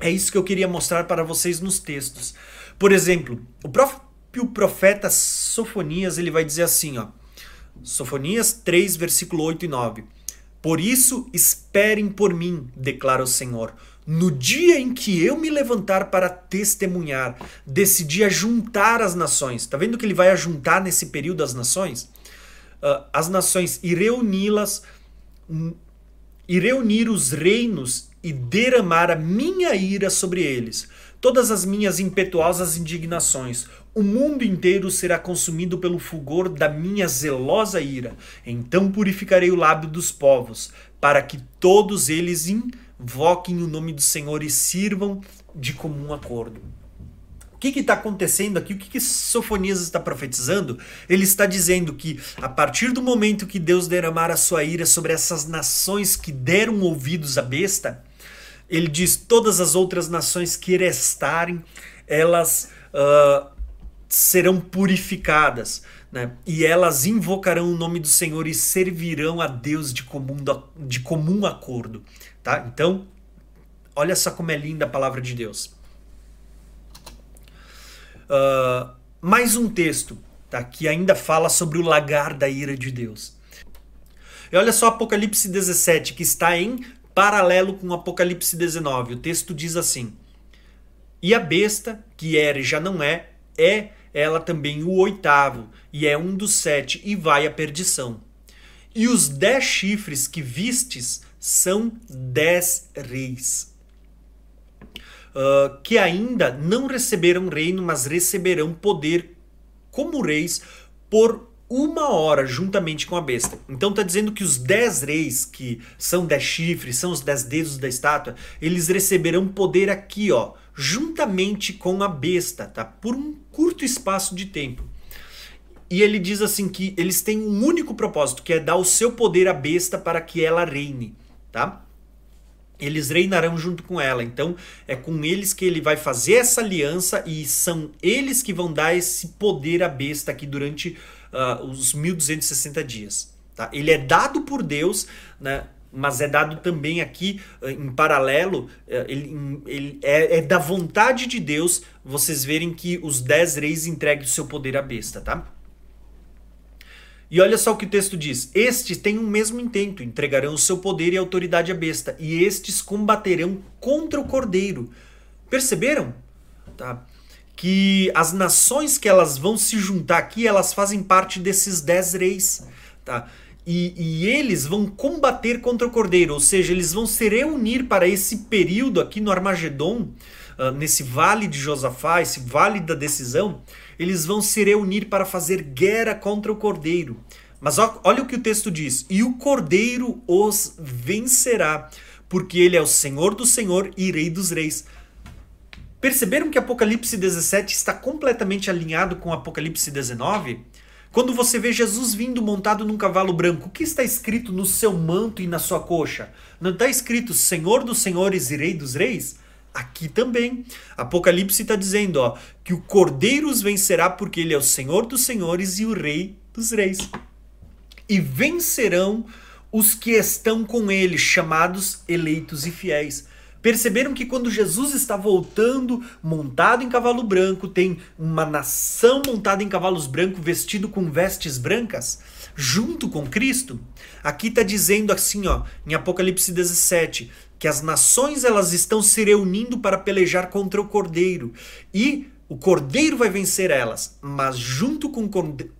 É isso que eu queria mostrar para vocês nos textos. Por exemplo, o próprio profeta Sofonias, ele vai dizer assim, ó: Sofonias 3, versículo 8 e 9. Por isso esperem por mim, declara o Senhor. No dia em que eu me levantar para testemunhar, decidi ajuntar as nações. Está vendo que ele vai ajuntar nesse período as nações? Uh, as nações e reuni-las, e reunir os reinos e derramar a minha ira sobre eles todas as minhas impetuosas indignações. O mundo inteiro será consumido pelo fulgor da minha zelosa ira. Então purificarei o lábio dos povos, para que todos eles invoquem o nome do Senhor e sirvam de comum acordo. O que está acontecendo aqui? O que, que Sofonias está profetizando? Ele está dizendo que a partir do momento que Deus derramar a sua ira sobre essas nações que deram ouvidos à besta, ele diz: todas as outras nações que restarem, elas uh, serão purificadas. Né? E elas invocarão o nome do Senhor e servirão a Deus de comum, de comum acordo. Tá? Então, olha só como é linda a palavra de Deus. Uh, mais um texto tá? que ainda fala sobre o lagar da ira de Deus. E olha só Apocalipse 17, que está em paralelo com Apocalipse 19. O texto diz assim: E a besta, que era e já não é, é ela também o oitavo, e é um dos sete, e vai à perdição. E os dez chifres que vistes são dez reis, uh, que ainda não receberam reino, mas receberão poder como reis por uma hora juntamente com a besta. Então está dizendo que os dez reis, que são dez chifres, são os dez dedos da estátua, eles receberão poder aqui, ó, juntamente com a besta, tá? Por um curto espaço de tempo. E ele diz assim que eles têm um único propósito, que é dar o seu poder à besta para que ela reine, tá? Eles reinarão junto com ela. Então é com eles que ele vai fazer essa aliança e são eles que vão dar esse poder à besta aqui durante uh, os 1260 dias. Tá? Ele é dado por Deus, né? Mas é dado também aqui uh, em paralelo, uh, ele, ele é, é, da vontade de Deus vocês verem que os dez reis entreguem o seu poder à besta, tá? E olha só o que o texto diz: Estes têm o mesmo intento, entregarão o seu poder e autoridade à besta, e estes combaterão contra o cordeiro. Perceberam? Tá? que as nações que elas vão se juntar aqui, elas fazem parte desses dez reis, tá? E, e, eles vão combater contra o cordeiro, ou seja, eles vão se reunir para esse período aqui no Armagedon, uh, nesse vale de Josafá, esse vale da decisão, eles vão se reunir para fazer guerra contra o cordeiro. Mas ó, olha o que o texto diz: e o cordeiro os vencerá, porque ele é o Senhor do Senhor e Rei dos Reis. Perceberam que Apocalipse 17 está completamente alinhado com Apocalipse 19? Quando você vê Jesus vindo montado num cavalo branco, o que está escrito no seu manto e na sua coxa? Não está escrito Senhor dos Senhores e Rei dos Reis? Aqui também. Apocalipse está dizendo ó, que o Cordeiro os vencerá porque ele é o Senhor dos Senhores e o Rei dos Reis. E vencerão os que estão com ele, chamados eleitos e fiéis. Perceberam que quando Jesus está voltando, montado em cavalo branco, tem uma nação montada em cavalos brancos, vestido com vestes brancas, junto com Cristo? Aqui está dizendo assim, ó, em Apocalipse 17, que as nações elas estão se reunindo para pelejar contra o Cordeiro e o Cordeiro vai vencer elas, mas junto com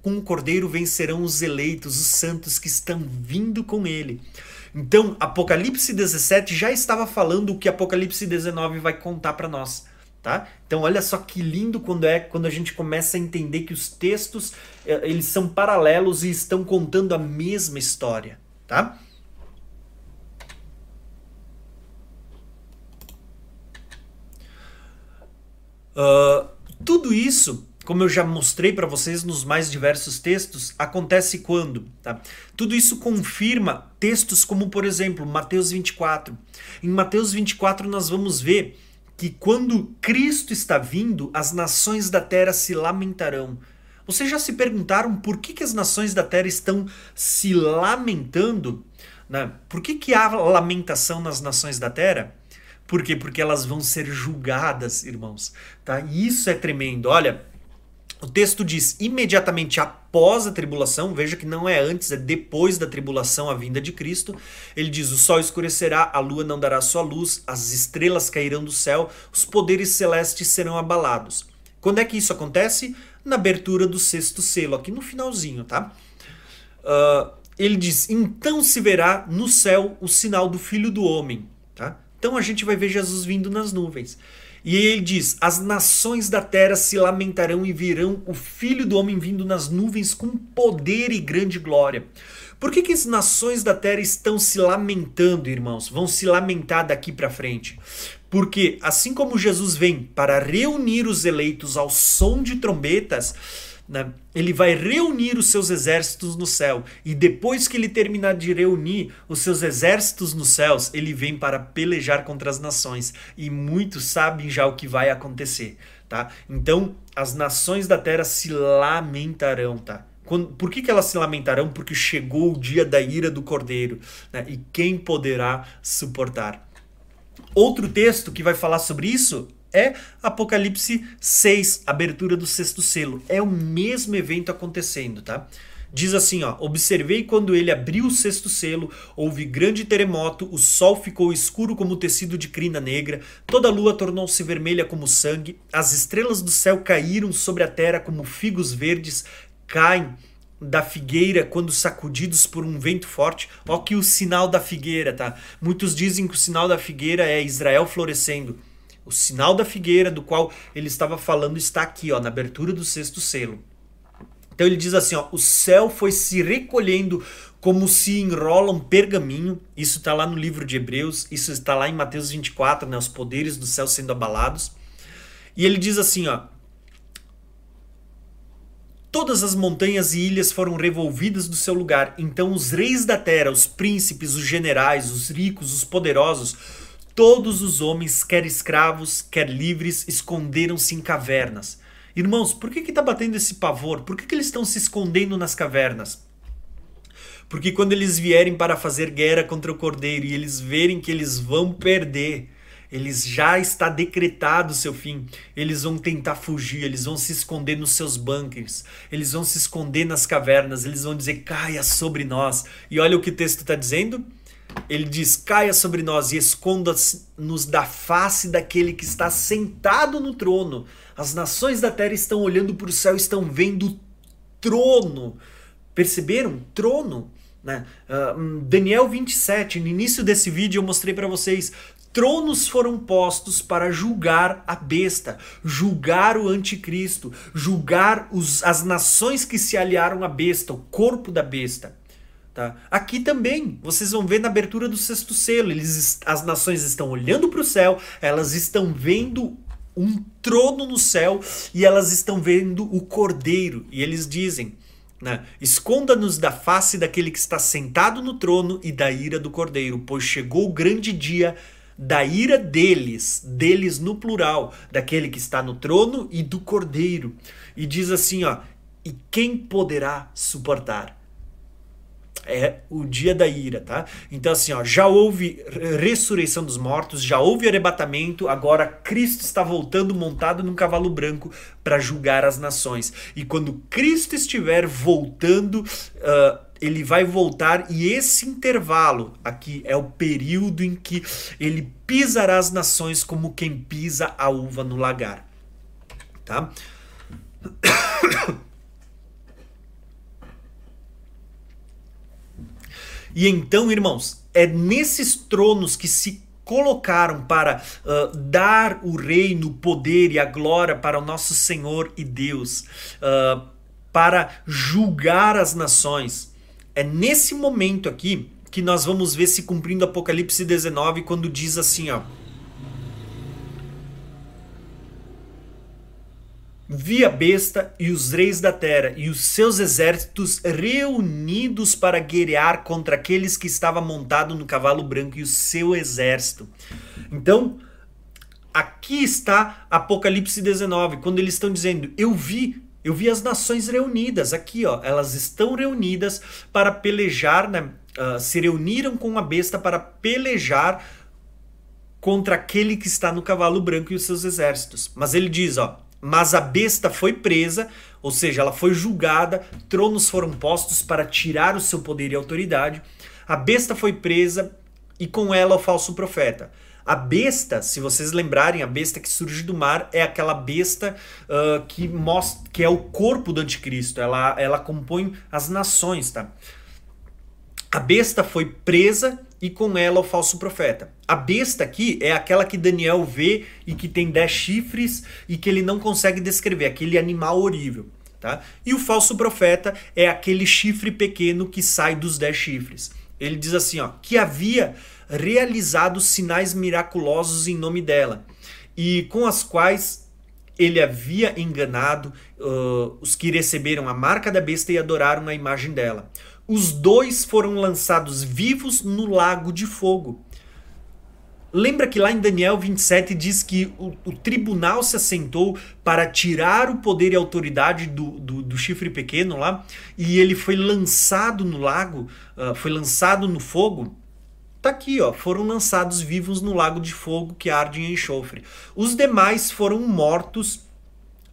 o Cordeiro vencerão os eleitos, os santos que estão vindo com ele. Então, Apocalipse 17 já estava falando o que Apocalipse 19 vai contar para nós. Tá? Então olha só que lindo quando é quando a gente começa a entender que os textos eh, eles são paralelos e estão contando a mesma história, tá? Uh, tudo isso como eu já mostrei para vocês nos mais diversos textos, acontece quando? Tá? Tudo isso confirma textos como, por exemplo, Mateus 24. Em Mateus 24, nós vamos ver que quando Cristo está vindo, as nações da terra se lamentarão. Vocês já se perguntaram por que, que as nações da terra estão se lamentando? Né? Por que, que há lamentação nas nações da terra? Por quê? Porque elas vão ser julgadas, irmãos. Tá? E isso é tremendo. Olha, o texto diz imediatamente após a tribulação, veja que não é antes, é depois da tribulação a vinda de Cristo. Ele diz: o sol escurecerá, a lua não dará sua luz, as estrelas cairão do céu, os poderes celestes serão abalados. Quando é que isso acontece? Na abertura do sexto selo, aqui no finalzinho, tá? Uh, ele diz: então se verá no céu o sinal do Filho do Homem, tá? Então a gente vai ver Jesus vindo nas nuvens. E ele diz: As nações da terra se lamentarão e virão o filho do homem vindo nas nuvens com poder e grande glória. Por que, que as nações da terra estão se lamentando, irmãos? Vão se lamentar daqui para frente. Porque assim como Jesus vem para reunir os eleitos ao som de trombetas, né? Ele vai reunir os seus exércitos no céu. E depois que ele terminar de reunir os seus exércitos nos céus, ele vem para pelejar contra as nações. E muitos sabem já o que vai acontecer. Tá? Então, as nações da terra se lamentarão. Tá? Quando, por que, que elas se lamentarão? Porque chegou o dia da ira do cordeiro. Né? E quem poderá suportar? Outro texto que vai falar sobre isso é Apocalipse 6, abertura do sexto selo. É o mesmo evento acontecendo, tá? Diz assim, ó: Observei quando ele abriu o sexto selo, houve grande terremoto, o sol ficou escuro como tecido de crina negra, toda a lua tornou-se vermelha como sangue, as estrelas do céu caíram sobre a terra como figos verdes caem da figueira quando sacudidos por um vento forte. Ó que o sinal da figueira, tá? Muitos dizem que o sinal da figueira é Israel florescendo. O sinal da figueira do qual ele estava falando está aqui, ó, na abertura do sexto selo. Então ele diz assim, ó, o céu foi se recolhendo como se enrola um pergaminho. Isso está lá no livro de Hebreus, isso está lá em Mateus 24, né, os poderes do céu sendo abalados. E ele diz assim, ó, Todas as montanhas e ilhas foram revolvidas do seu lugar. Então os reis da terra, os príncipes, os generais, os ricos, os poderosos, Todos os homens, quer escravos, quer livres, esconderam-se em cavernas. Irmãos, por que está batendo esse pavor? Por que, que eles estão se escondendo nas cavernas? Porque quando eles vierem para fazer guerra contra o cordeiro e eles verem que eles vão perder, eles já está decretado o seu fim. Eles vão tentar fugir, eles vão se esconder nos seus bunkers, eles vão se esconder nas cavernas, eles vão dizer: caia sobre nós. E olha o que o texto está dizendo ele diz: caia sobre nós e esconda-nos da face daquele que está sentado no trono. As nações da terra estão olhando para o céu, estão vendo trono. Perceberam? Trono. Né? Uh, Daniel 27, no início desse vídeo eu mostrei para vocês. Tronos foram postos para julgar a besta, julgar o anticristo, julgar os, as nações que se aliaram à besta, o corpo da besta. Tá? Aqui também, vocês vão ver na abertura do sexto selo, eles, as nações estão olhando para o céu, elas estão vendo um trono no céu e elas estão vendo o cordeiro. E eles dizem: né, Esconda-nos da face daquele que está sentado no trono e da ira do cordeiro, pois chegou o grande dia da ira deles, deles no plural, daquele que está no trono e do cordeiro. E diz assim: ó, e quem poderá suportar? É o dia da ira, tá? Então assim, ó, já houve ressurreição dos mortos, já houve arrebatamento, agora Cristo está voltando montado num cavalo branco para julgar as nações. E quando Cristo estiver voltando, uh, ele vai voltar e esse intervalo aqui é o período em que ele pisará as nações como quem pisa a uva no lagar, tá? E então, irmãos, é nesses tronos que se colocaram para uh, dar o reino, o poder e a glória para o nosso Senhor e Deus, uh, para julgar as nações. É nesse momento aqui que nós vamos ver se cumprindo Apocalipse 19, quando diz assim, ó. Vi a besta e os reis da terra e os seus exércitos reunidos para guerrear contra aqueles que estavam montados no cavalo branco e o seu exército. Então, aqui está Apocalipse 19, quando eles estão dizendo: Eu vi, eu vi as nações reunidas. Aqui, ó, elas estão reunidas para pelejar, né? Uh, se reuniram com a besta para pelejar contra aquele que está no cavalo branco e os seus exércitos. Mas ele diz, ó, mas a besta foi presa, ou seja, ela foi julgada, tronos foram postos para tirar o seu poder e autoridade. A besta foi presa e com ela o falso profeta. A besta, se vocês lembrarem, a besta que surge do mar é aquela besta uh, que mostra que é o corpo do anticristo. Ela, ela compõe as nações, tá? A besta foi presa e com ela o falso profeta. A besta aqui é aquela que Daniel vê e que tem dez chifres e que ele não consegue descrever, aquele animal horrível. Tá? E o falso profeta é aquele chifre pequeno que sai dos dez chifres. Ele diz assim, ó, que havia realizado sinais miraculosos em nome dela e com as quais ele havia enganado uh, os que receberam a marca da besta e adoraram a imagem dela. Os dois foram lançados vivos no lago de fogo. Lembra que lá em Daniel 27 diz que o, o tribunal se assentou para tirar o poder e autoridade do, do, do, chifre pequeno lá, e ele foi lançado no lago, uh, foi lançado no fogo? Tá aqui, ó, foram lançados vivos no lago de fogo que arde em enxofre. Os demais foram mortos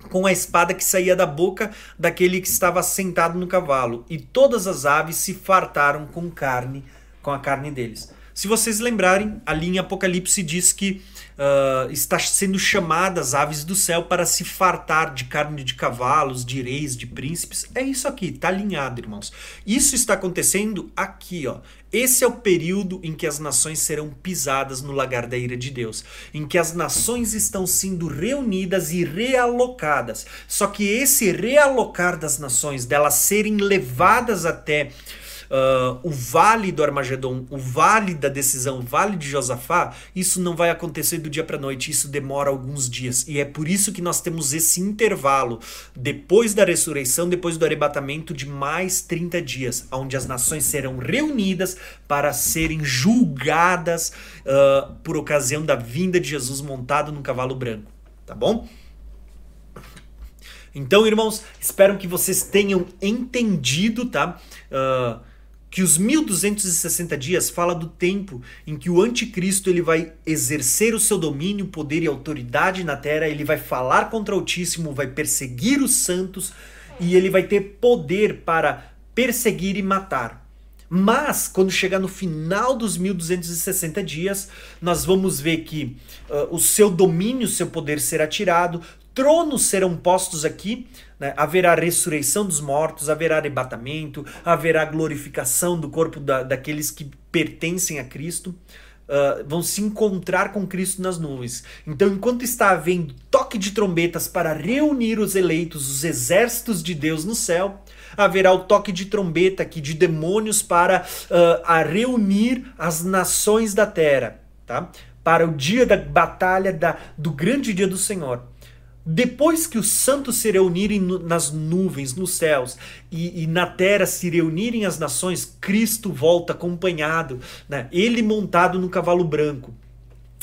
com a espada que saía da boca daquele que estava sentado no cavalo, e todas as aves se fartaram com carne, com a carne deles. Se vocês lembrarem, ali em Apocalipse diz que uh, está sendo chamadas aves do céu para se fartar de carne de cavalos, de reis, de príncipes. É isso aqui, está alinhado, irmãos. Isso está acontecendo aqui, ó. Esse é o período em que as nações serão pisadas no lagar da ira de Deus, em que as nações estão sendo reunidas e realocadas. Só que esse realocar das nações, delas serem levadas até uh, o vale do Armagedon, o vale da decisão, o vale de Josafá, isso não vai acontecer do dia para noite, isso demora alguns dias. E é por isso que nós temos esse intervalo depois da ressurreição, depois do arrebatamento de mais 30 dias, onde as nações serão reunidas para serem julgadas uh, por ocasião da vinda de Jesus montado num cavalo branco. Tá bom? Então, irmãos, espero que vocês tenham entendido, tá? Uh, que os 1260 dias fala do tempo em que o anticristo ele vai exercer o seu domínio, poder e autoridade na terra, ele vai falar contra o Altíssimo, vai perseguir os santos e ele vai ter poder para perseguir e matar. Mas, quando chegar no final dos 1260 dias, nós vamos ver que uh, o seu domínio, seu poder será tirado, tronos serão postos aqui, né? haverá ressurreição dos mortos, haverá arrebatamento, haverá glorificação do corpo da, daqueles que pertencem a Cristo. Uh, vão se encontrar com Cristo nas nuvens. Então, enquanto está havendo toque de trombetas para reunir os eleitos, os exércitos de Deus no céu, haverá o toque de trombeta aqui de demônios para uh, a reunir as nações da terra, tá? Para o dia da batalha da, do grande dia do Senhor. Depois que os santos se reunirem nas nuvens, nos céus, e, e, na terra se reunirem as nações, Cristo volta acompanhado, né? ele montado no cavalo branco.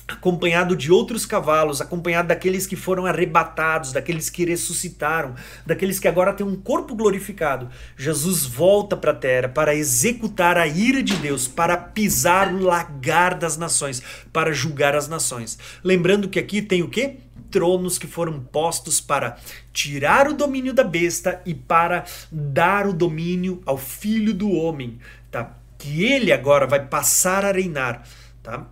Acompanhado de outros cavalos, acompanhado daqueles que foram arrebatados, daqueles que ressuscitaram, daqueles que agora têm um corpo glorificado. Jesus volta para a terra para executar a ira de Deus, para pisar o lagar das nações, para julgar as nações. Lembrando que aqui tem o quê? Tronos que foram postos para tirar o domínio da besta e para dar o domínio ao filho do homem, tá? Que ele agora vai passar a reinar, tá?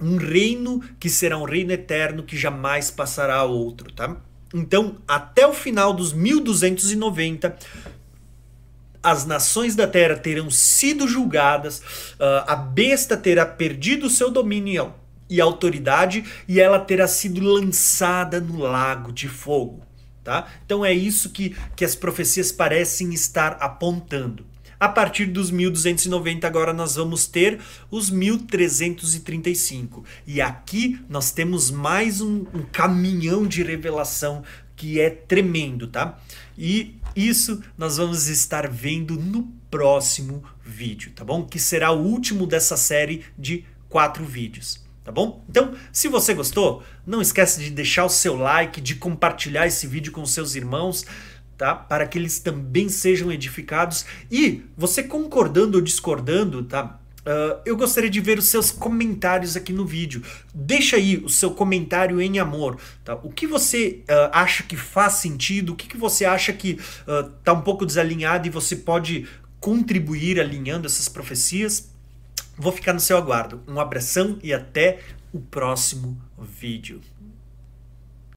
Um reino que será um reino eterno que jamais passará a outro, tá? Então, até o final dos 1290, as nações da terra terão sido julgadas, uh, a besta terá perdido seu domínio e autoridade e ela terá sido lançada no lago de fogo. Tá? Então é isso que, que as profecias parecem estar apontando. A partir dos 1290 agora nós vamos ter os 1335. E aqui nós temos mais um, um caminhão de revelação que é tremendo, tá? E isso nós vamos estar vendo no próximo vídeo, tá bom? Que será o último dessa série de quatro vídeos tá bom? Então, se você gostou, não esquece de deixar o seu like, de compartilhar esse vídeo com seus irmãos tá? Para que eles também sejam edificados. E você concordando ou discordando, tá? Uh, eu gostaria de ver os seus comentários aqui no vídeo. Deixa aí o seu comentário em amor. Tá? O que você uh, acha que faz sentido? O que, que você acha que está uh, um pouco desalinhado e você pode contribuir alinhando essas profecias? Vou ficar no seu aguardo. Um abração e até o próximo vídeo.